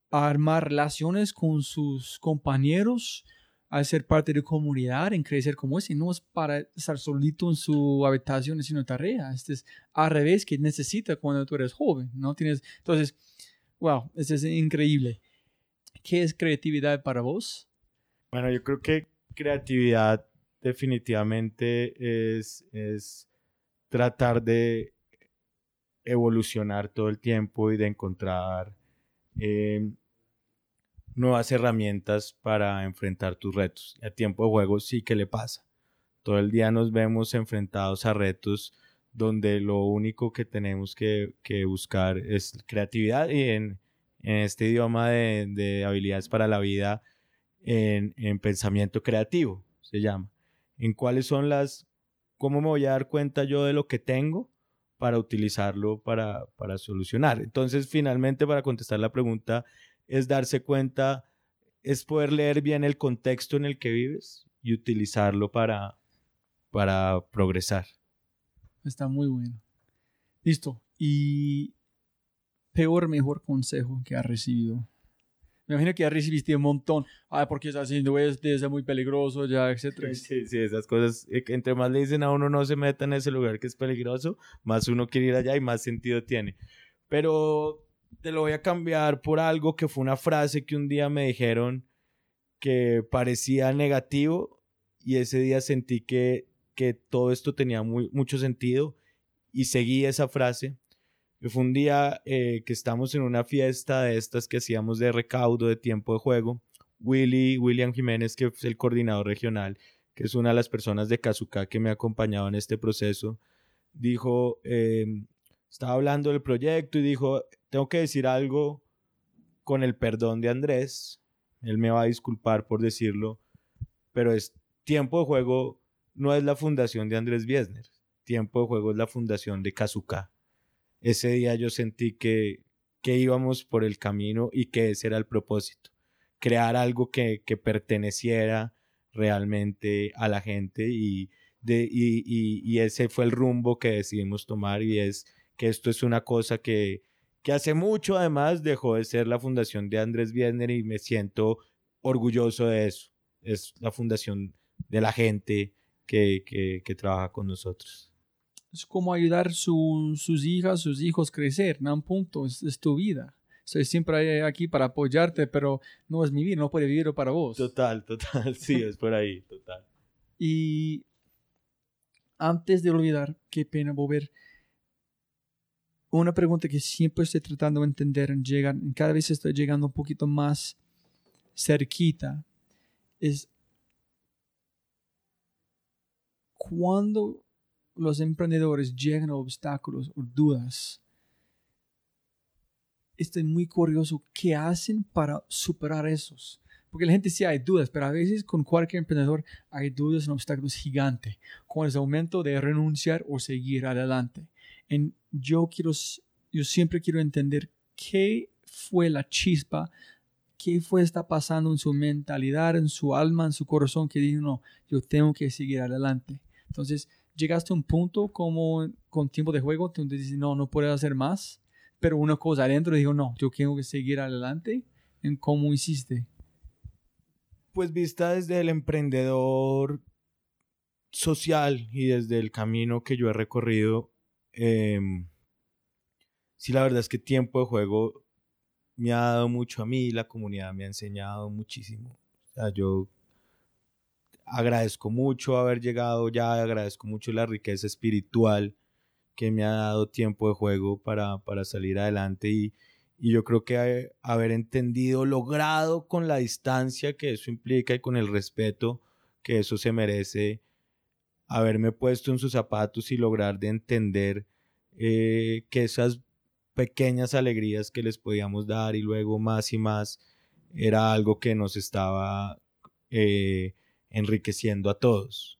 armar relaciones con sus compañeros, a ser parte de comunidad, en crecer como ese. No es para estar solito en su habitación haciendo tarea. Este es al revés que necesita cuando tú eres joven. ¿no? Tienes, entonces, wow, esto es increíble. ¿Qué es creatividad para vos? Bueno, yo creo que creatividad definitivamente es, es tratar de evolucionar todo el tiempo y de encontrar eh, nuevas herramientas para enfrentar tus retos. A tiempo de juego sí que le pasa. Todo el día nos vemos enfrentados a retos donde lo único que tenemos que, buscar es creatividad y en, este idioma de, habilidades para la vida, en, en pensamiento creativo, se llama. En cuáles son las ¿Cómo me voy a dar cuenta yo de lo que tengo para utilizarlo para, para solucionar? Entonces, finalmente, para contestar la pregunta, es darse cuenta, es poder leer bien el contexto en el que vives y utilizarlo para, para progresar. Está muy bueno. Listo. Y peor, mejor consejo que has recibido. Me imagino que ya recibiste un montón. Ah, porque estás haciendo esto, es muy peligroso, ya, etcétera. Sí, sí, esas cosas. eh, Entre más le dicen a uno no se meta en ese lugar que es peligroso, más uno quiere ir allá y más sentido tiene. Pero te lo voy a cambiar por algo que fue una frase que un día me dijeron que parecía negativo y ese día sentí que, que todo esto tenía muy, mucho sentido y seguí esa frase. Fue un día eh, que estamos en una fiesta de estas que hacíamos de recaudo de tiempo de juego. Willy, William Jiménez, que es el coordinador regional, que es una de las personas de Kazuka que me ha acompañado en este proceso, dijo, eh, estaba hablando del proyecto y dijo, tengo que decir algo con el perdón de Andrés. Él me va a disculpar por decirlo, pero es tiempo de juego no es la fundación de Andrés Biesner. Tiempo de juego es la fundación de Kazuka. Ese día yo sentí que, que íbamos por el camino y que ese era el propósito. Crear algo que, que perteneciera realmente a la gente y, de, y, y- ese fue el rumbo que decidimos tomar y es que esto es una cosa que, que hace mucho además dejó de ser la fundación de Andrés Biesner y me siento orgulloso de eso. Es la fundación de la gente que, que trabaja con nosotros. Es como ayudar su- sus hijas, sus hijos crecer, ¿no? Un punto, es, es tu vida. Estoy siempre aquí para apoyarte, pero no es mi vida, no puede vivir para vos. Total, total, sí, es por ahí, total. Y antes de olvidar, qué pena volver. Una pregunta que siempre estoy tratando de entender, llega, cada vez estoy llegando un poquito más cerquita, es cuando los emprendedores llegan a obstáculos o dudas, estoy muy curioso qué hacen para superar esos. Porque la gente sí hay dudas, pero a veces con cualquier emprendedor hay dudas, un obstáculo gigante, con el momento de renunciar o seguir adelante. Yo, quiero, yo siempre quiero entender qué fue la chispa, qué fue está pasando en su mentalidad, en su alma, en su corazón, que dijo, no, yo tengo que seguir adelante. Entonces, llegaste a un punto como con tiempo de juego, donde dices, no, no puedo hacer más, pero una cosa adentro dijo, no, yo tengo que seguir adelante. ¿En cómo hiciste? Pues vista desde el emprendedor social y desde el camino que yo he recorrido, em, sí la verdad es que tiempo de juego me ha dado mucho a mí, la comunidad me ha enseñado muchísimo. O sea, yo agradezco mucho haber llegado ya, agradezco mucho la riqueza espiritual que me ha dado tiempo de juego para, para salir adelante y, y yo creo que haber entendido, logrado con la distancia que eso implica y con el respeto que eso se merece, haberme puesto en sus zapatos y lograr de entender eh, que esas pequeñas alegrías que les podíamos dar y luego más y más era algo que nos estaba eh, enriqueciendo a todos.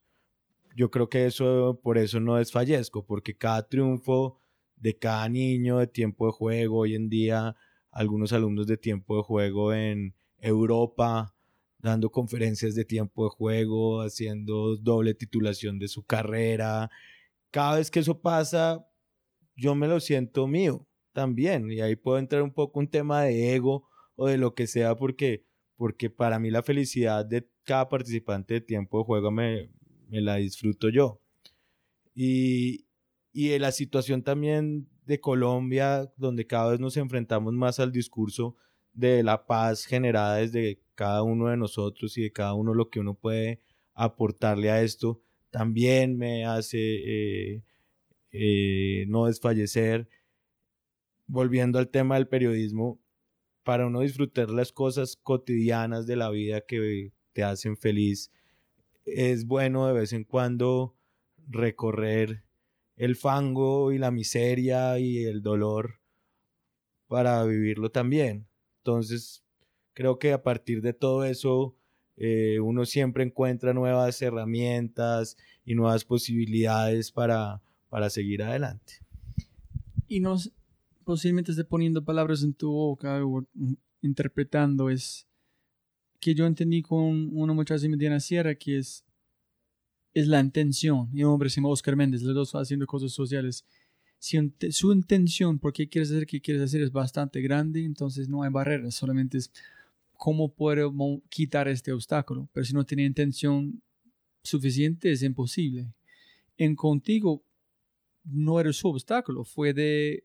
Yo creo que eso por eso no desfallezco, porque cada triunfo de cada niño de tiempo de juego, hoy en día algunos alumnos de tiempo de juego en Europa, dando conferencias de tiempo de juego, haciendo doble titulación de su carrera. Cada vez que eso pasa, yo me lo siento mío también. Y ahí puedo entrar un poco un tema de ego o de lo que sea, porque, porque para mí la felicidad de cada participante de tiempo de juego me, la disfruto yo. Y, y de la situación también de Colombia, donde cada vez nos enfrentamos más al discurso de la paz generada desde cada uno de nosotros y de cada uno lo que uno puede aportarle a esto, también me hace eh, eh, no desfallecer. Volviendo al tema del periodismo, para uno disfrutar las cosas cotidianas de la vida que te hacen feliz, es bueno de vez en cuando recorrer el fango y la miseria y el dolor para vivirlo también. Entonces, creo que a partir de todo eso, eh, uno siempre encuentra nuevas herramientas y nuevas posibilidades para, para seguir adelante. Y nos posiblemente esté poniendo palabras en tu boca o interpretando es que yo entendí con una muchacha de Mediana Sierra que es es la intención. Y un hombre se llama Oscar Méndez, los dos haciendo cosas sociales. Si su intención, por qué quieres hacer, qué quieres hacer, es bastante grande, entonces no hay barreras, solamente es cómo puedo quitar este obstáculo. Pero si no tiene intención suficiente, es imposible. En contigo no era su obstáculo, fue de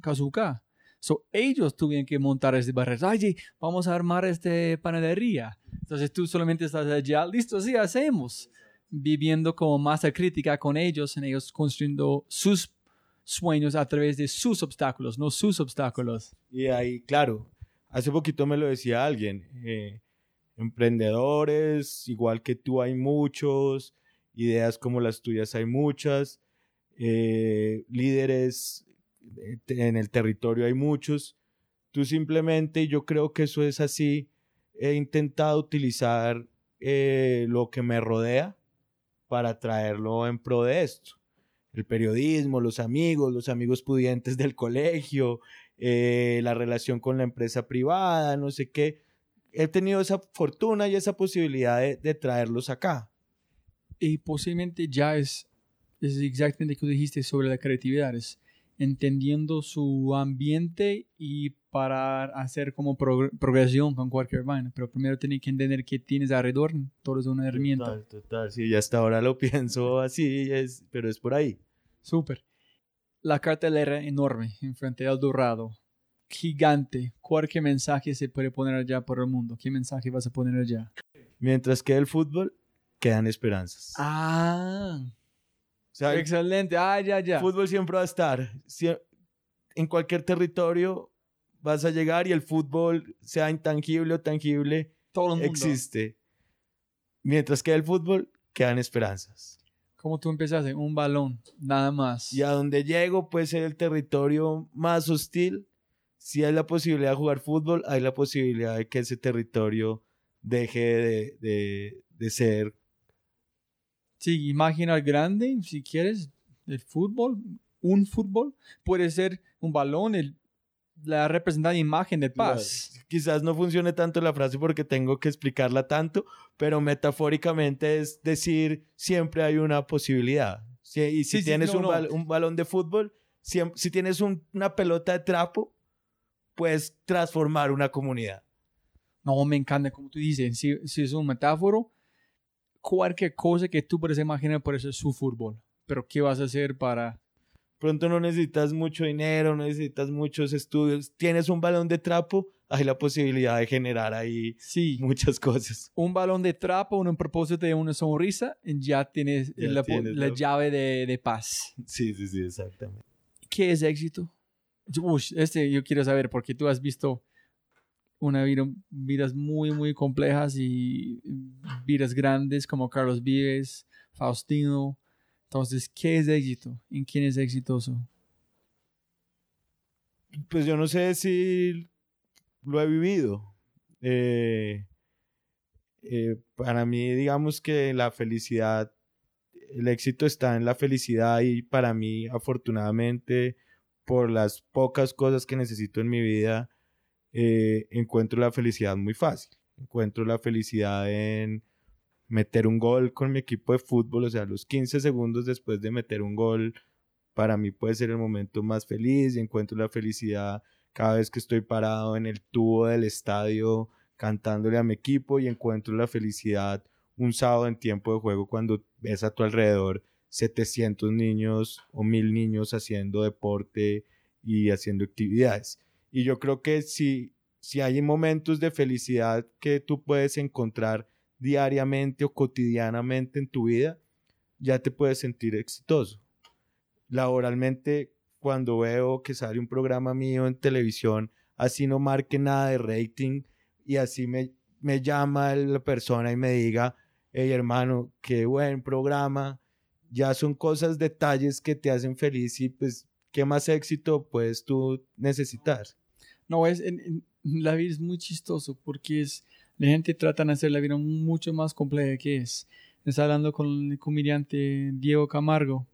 Kazuka. So, ellos tuvieron que montar este barrera. Oye, vamos a armar esta panadería. Entonces tú solamente estás allá, listo, sí, hacemos. Viviendo como masa crítica con ellos, en ellos construyendo sus sueños a través de sus obstáculos, no sus obstáculos. Y ahí, claro, hace poquito me lo decía alguien, eh, emprendedores, igual que tú hay muchos, ideas como las tuyas hay muchas, eh, líderes en el territorio hay muchos. Tú simplemente, yo creo que eso es así, he intentado utilizar eh, lo que me rodea para traerlo en pro de esto. El periodismo, los amigos, los amigos pudientes del colegio, eh, la relación con la empresa privada, no sé qué. He tenido esa fortuna y esa posibilidad de, de traerlos acá. Y posiblemente ya es, es exactamente lo que dijiste sobre la creatividad, es entendiendo su ambiente y para hacer como progr- progresión con cualquier vaina. Pero primero tienes que entender qué tienes alrededor, todo es una herramienta. Total, total, sí, y hasta ahora lo pienso así, es, pero es por ahí. Súper. La cartelera enorme enfrente del Dorado. Gigante. Cualquier mensaje se puede poner allá por el mundo. ¿Qué mensaje vas a poner allá? Mientras quede el fútbol, quedan esperanzas. Ah, o sea, el excelente. Ah, ya, ya. fútbol siempre va a estar. Sie- en cualquier territorio vas a llegar y el fútbol, sea intangible o tangible, Todo el mundo. existe. Mientras quede el fútbol, quedan esperanzas. Como tú empezaste, un balón, nada más. Y a donde llego puede ser el territorio más hostil. Si hay la posibilidad de jugar fútbol, hay la posibilidad de que ese territorio deje de, de- de ser. Sí, imagina el grande, si quieres, el fútbol, un fútbol, puede ser un balón, el, la representada imagen de paz. Quizás no funcione tanto la frase porque tengo que explicarla tanto, pero metafóricamente es decir, siempre hay una posibilidad. Si- y si Sí, sí, tienes no, un, no. bal- un balón de fútbol, siem- si tienes un- una pelota de trapo, puedes transformar una comunidad. No, me encanta, como tú dices, si, si es un metáforo, cualquier cosa que tú puedes imaginar puede ser su fútbol. Pero ¿qué vas a hacer para...? Pronto no necesitas mucho dinero, no necesitas muchos estudios. Tienes un balón de trapo, hay la posibilidad de generar ahí Sí, muchas cosas. un balón de trapo, un propósito de una sonrisa, ya tienes Ya la, tienes la la- llave de, de paz. Sí, sí, sí, exactamente. ¿Qué es éxito? Uy, este yo quiero saber porque tú has visto una vida, vidas muy, muy complejas y vidas grandes como Carlos Vives, Faustino. Entonces, ¿qué es éxito? ¿En quién es exitoso? Pues yo no sé si lo he vivido. Eh, eh, para mí, digamos que la felicidad, el éxito está en la felicidad y para mí, afortunadamente, por las pocas cosas que necesito en mi vida, eh, encuentro la felicidad muy fácil. Encuentro la felicidad en meter un gol con mi equipo de fútbol, o sea, los 15 segundos después de meter un gol, para mí puede ser el momento más feliz y encuentro la felicidad cada vez que estoy parado en el tubo del estadio cantándole a mi equipo y encuentro la felicidad un sábado en tiempo de juego cuando ves a tu alrededor 700 niños o 1000 niños haciendo deporte y haciendo actividades. Y yo creo que si, si hay momentos de felicidad que tú puedes encontrar diariamente o cotidianamente en tu vida, ya te puedes sentir exitoso. Laboralmente, cuando veo que sale un programa mío en televisión, así no marque nada de rating y así me, me llama la persona y me diga, hey hermano, qué buen programa, ya son cosas, detalles que te hacen feliz y pues, ¿qué más éxito puedes tú necesitar? No, es, en- en- la vida es muy chistoso porque es, la gente trata de hacer la vida mucho más compleja que es. Estaba hablando con el comediante Diego Camargo.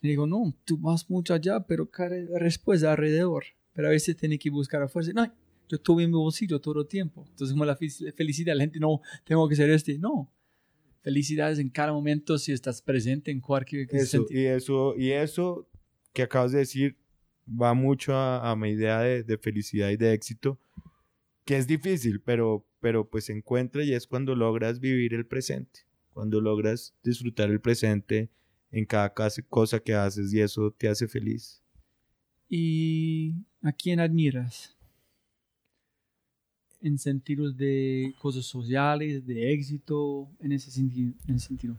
Le digo, no, tú vas mucho allá, pero cada respuesta alrededor. Pero a veces tienes que buscar a fuerza. No, yo estuve en mi bolsillo todo el tiempo. Entonces, como la fe- felicidad, la gente no, tengo que ser este. No. Felicidades en cada momento si estás presente en cualquier Eso, sentido. y eso, y eso que acabas de decir va mucho a, a mi idea de, de felicidad y de éxito, que es difícil, pero, pero pues se encuentra y es cuando logras vivir el presente, cuando logras disfrutar el presente en cada cosa que haces y eso te hace feliz. ¿Y a quién admiras? En sentidos de cosas sociales, de éxito, en ese sentido. En ese sentido.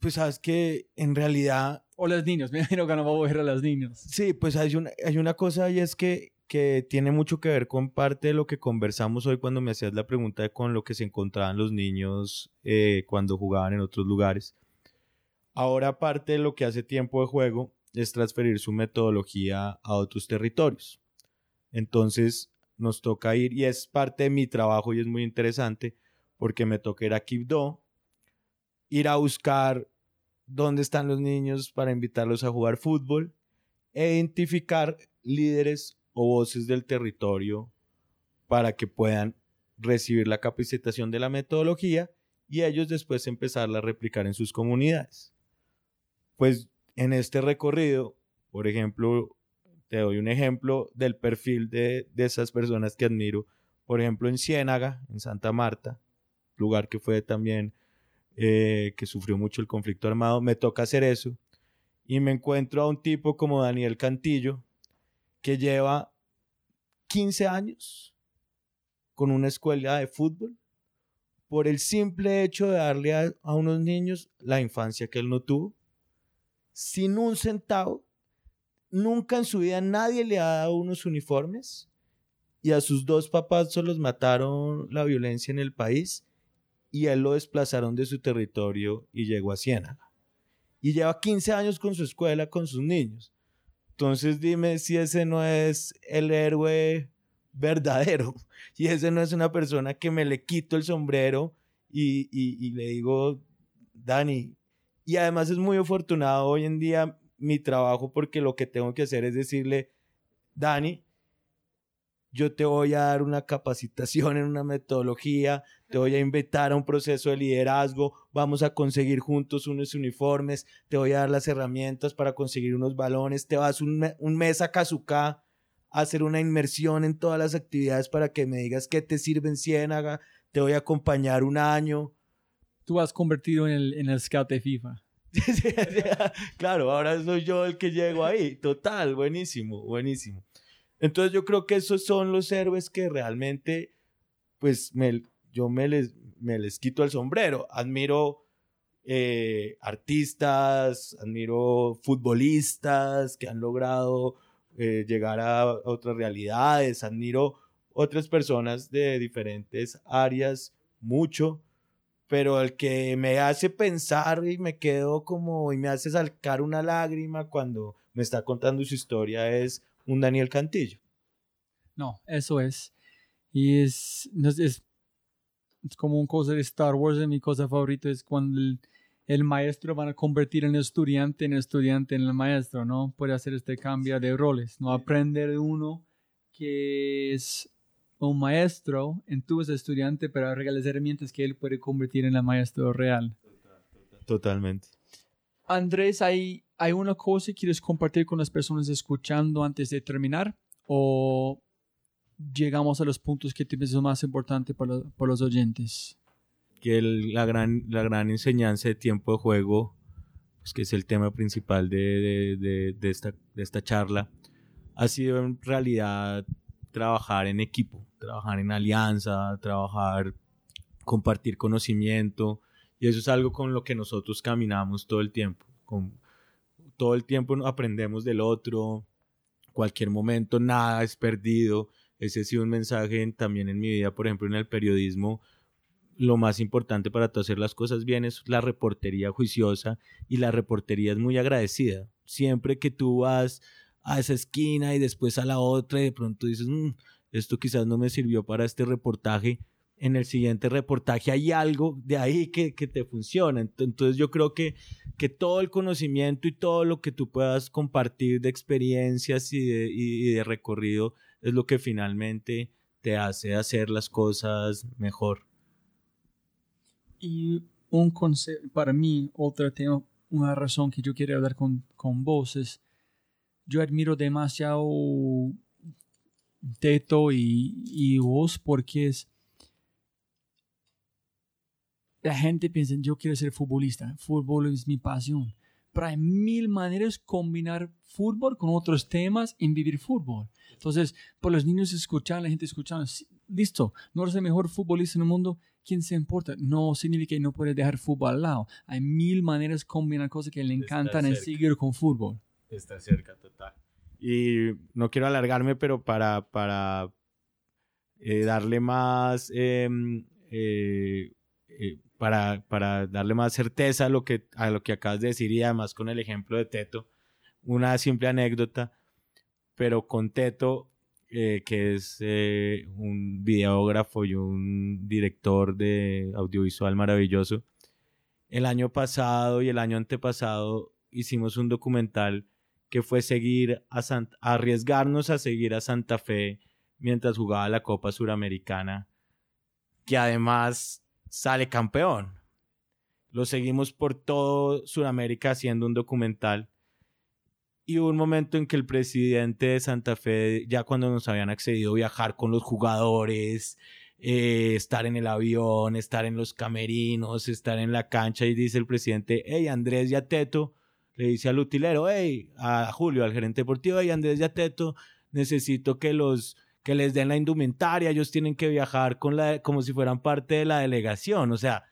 Pues sabes que en realidad O los niños, me imagino que no vamos a ver a los niños. Sí, pues hay una, hay una cosa y es que, que tiene mucho que ver con parte de lo que conversamos hoy cuando me hacías la pregunta de con lo que se encontraban los niños eh, cuando jugaban en otros lugares. Ahora parte de lo que hace tiempo de juego es transferir su metodología a otros territorios. Entonces nos toca ir y es parte de mi trabajo y es muy interesante porque me toca ir a Quibdó, ir a buscar dónde están los niños para invitarlos a jugar fútbol e identificar líderes o voces del territorio para que puedan recibir la capacitación de la metodología y ellos después empezarla a replicar en sus comunidades. Pues en este recorrido, por ejemplo, te doy un ejemplo del perfil de, de esas personas que admiro. Por ejemplo, en Ciénaga, en Santa Marta, lugar que fue también eh, que sufrió mucho el conflicto armado, me toca hacer eso. Y me encuentro a un tipo como Daniel Cantillo, que lleva 15 años con una escuela de fútbol por el simple hecho de darle a, a unos niños la infancia que él no tuvo, sin un centavo. Nunca en su vida nadie le ha dado unos uniformes y a sus dos papás solo los mataron la violencia en el país y él lo desplazaron de su territorio y llegó a Ciénaga. Y lleva 15 años con su escuela, con sus niños. Entonces dime si ese no es el héroe verdadero y ese no es una persona que me le quito el sombrero y, y le digo, Dani, y además es muy afortunado hoy en día mi trabajo porque lo que tengo que hacer es decirle, Dani, yo te voy a dar una capacitación en una metodología, te voy a invitar a un proceso de liderazgo, vamos a conseguir juntos unos uniformes, te voy a dar las herramientas para conseguir unos balones, te vas un, me- un mes a Kazuka a hacer una inmersión en todas las actividades para que me digas qué te sirve en Ciénaga, te voy a acompañar un año. Tú has convertido en el, en el scout de FIFA. claro, ahora soy yo el que llego ahí. Total, buenísimo, buenísimo. Entonces yo creo que esos son los héroes que realmente, pues me, yo me les, quito el sombrero. Admiro eh, artistas, admiro futbolistas que han logrado eh, llegar a otras realidades, admiro otras personas de diferentes áreas mucho, pero el que me hace pensar y me quedo como y me hace salcar una lágrima cuando me está contando su historia es un Daniel Cantillo. No, eso es. Y es, es, es, es como una cosa de Star Wars. Mi cosa favorita es cuando el, el maestro van a convertir en estudiante, en estudiante en el maestro, ¿no? Puede hacer este cambio de roles, ¿no? Aprender de uno que es un maestro en tú es estudiante, pero agregar las herramientas que él puede convertir en el maestro real. Totalmente. Andrés, ¿hay, ¿hay una cosa que quieres compartir con las personas escuchando antes de terminar? ¿O llegamos a los puntos que te son más importantes para, para los oyentes? Que el- la, gran, la gran enseñanza de tiempo de juego, pues que es el tema principal de, de, de- de esta, de esta charla, ha sido en realidad trabajar en equipo, trabajar en alianza, trabajar, compartir conocimiento. Y eso es algo con lo que nosotros caminamos todo el tiempo. Con, todo el tiempo aprendemos del otro, cualquier momento, nada es perdido. Ese ha sido un mensaje en- también en mi vida, por ejemplo, en el periodismo. Lo más importante para hacer las cosas bien es la reportería juiciosa y la reportería es muy agradecida. Siempre que tú vas a esa esquina y después a la otra y de pronto dices, "Mm, esto quizás no me sirvió para este reportaje, en el siguiente reportaje hay algo de ahí que, que te funciona. Ent- Entonces yo creo que, que todo el conocimiento y todo lo que tú puedas compartir de experiencias y de, y- de recorrido es lo que finalmente te hace hacer las cosas mejor. Y un concepto, para mí, otro tema, una razón que yo quiero hablar con, con vos es, yo admiro demasiado Teto y, y vos porque es, la gente piensa, yo quiero ser futbolista, fútbol es mi pasión, pero hay mil maneras de combinar fútbol con otros temas en vivir fútbol. Entonces, por los niños escuchan, la gente escuchando, listo, no eres el mejor futbolista en el mundo, ¿quién se importa? No significa que no puedes dejar fútbol al lado. Hay mil maneras de combinar cosas que le encantan en seguir con fútbol. Está cerca, total. Y no quiero alargarme, pero para, para eh, darle más... em, eh, eh, para, para darle más certeza a lo, que, a lo que acabas de decir y además con el ejemplo de Teto, una simple anécdota, pero con Teto, eh, que es eh, un videógrafo y un director de audiovisual maravilloso, el año pasado y el año antepasado hicimos un documental que fue seguir a arriesgarnos a seguir a Santa Fe mientras jugaba la Copa Suramericana, que además sale campeón. Lo seguimos por todo Sudamérica haciendo un documental. Y un momento en que el presidente de Santa Fe, ya cuando nos habían accedido viajar con los jugadores, eh, estar en el avión, estar en los camerinos, estar en la cancha, y dice el presidente, hey Andrés y a Teto, le dice al utilero, hey, a Julio, al gerente deportivo, hey Andrés y a Teto, necesito que los que les den la indumentaria, ellos tienen que viajar con la, como si fueran parte de la delegación. O sea,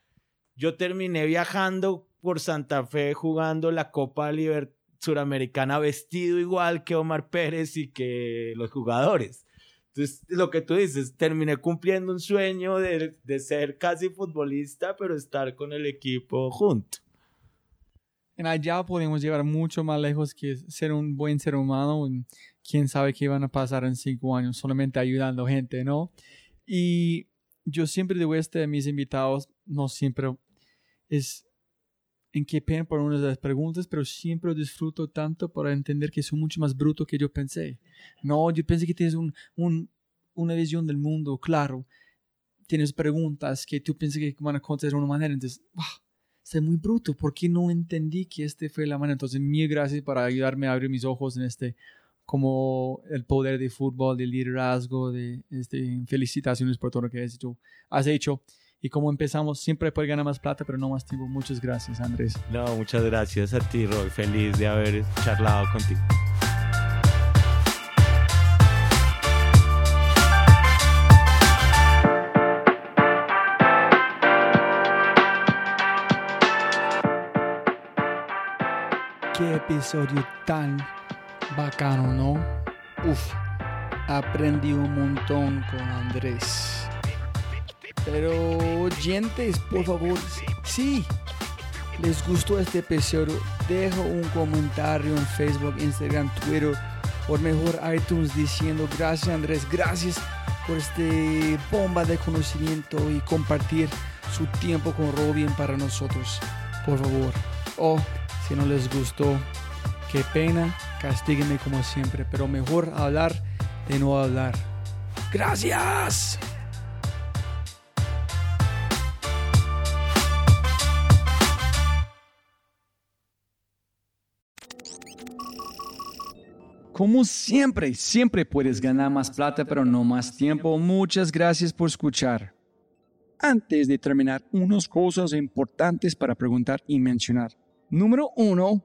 yo terminé viajando por Santa Fe jugando la Copa Liber Suramericana vestido igual que Omar Pérez y que los jugadores. Entonces, lo que tú dices, terminé cumpliendo un sueño de, de ser casi futbolista, pero estar con el equipo junto. En allá podemos llevar mucho más lejos que ser un buen ser humano. Quién sabe qué van a pasar en cinco años solamente ayudando gente, ¿no? Y yo siempre digo este a mis invitados, no siempre es en qué pena por una de las preguntas, pero siempre disfruto tanto para entender que soy mucho más bruto que yo pensé. No, yo pensé que tienes un, un, una visión del mundo, claro. Tienes preguntas que tú piensas que van a contestar de una manera, entonces, ¡wow! soy muy bruto, ¿por qué no entendí que este fue la manera? Entonces, mil gracias para ayudarme a abrir mis ojos en este, como el poder de fútbol, de liderazgo, de este, felicitaciones por todo lo que has hecho. Has hecho. Y como empezamos, siempre puede ganar más plata, pero no más tiempo. Muchas gracias, Andrés. No, muchas gracias a ti, Roy. Feliz de haber charlado contigo. Qué episodio tan bacano, ¿no? Uf, aprendí un montón con Andrés. Pero, oyentes, por favor, sí, les gustó este episodio, dejo un comentario en Facebook, Instagram, Twitter, o mejor iTunes diciendo gracias Andrés, gracias por este bomba de conocimiento y compartir su tiempo con Robin para nosotros, por favor. O si no les gustó, qué pena, castíguenme como siempre, pero mejor hablar de no hablar. Gracias. Como siempre, siempre puedes ganar más plata, pero no más tiempo. Muchas gracias por escuchar. Antes de terminar, unas cosas importantes para preguntar y mencionar. Número uno,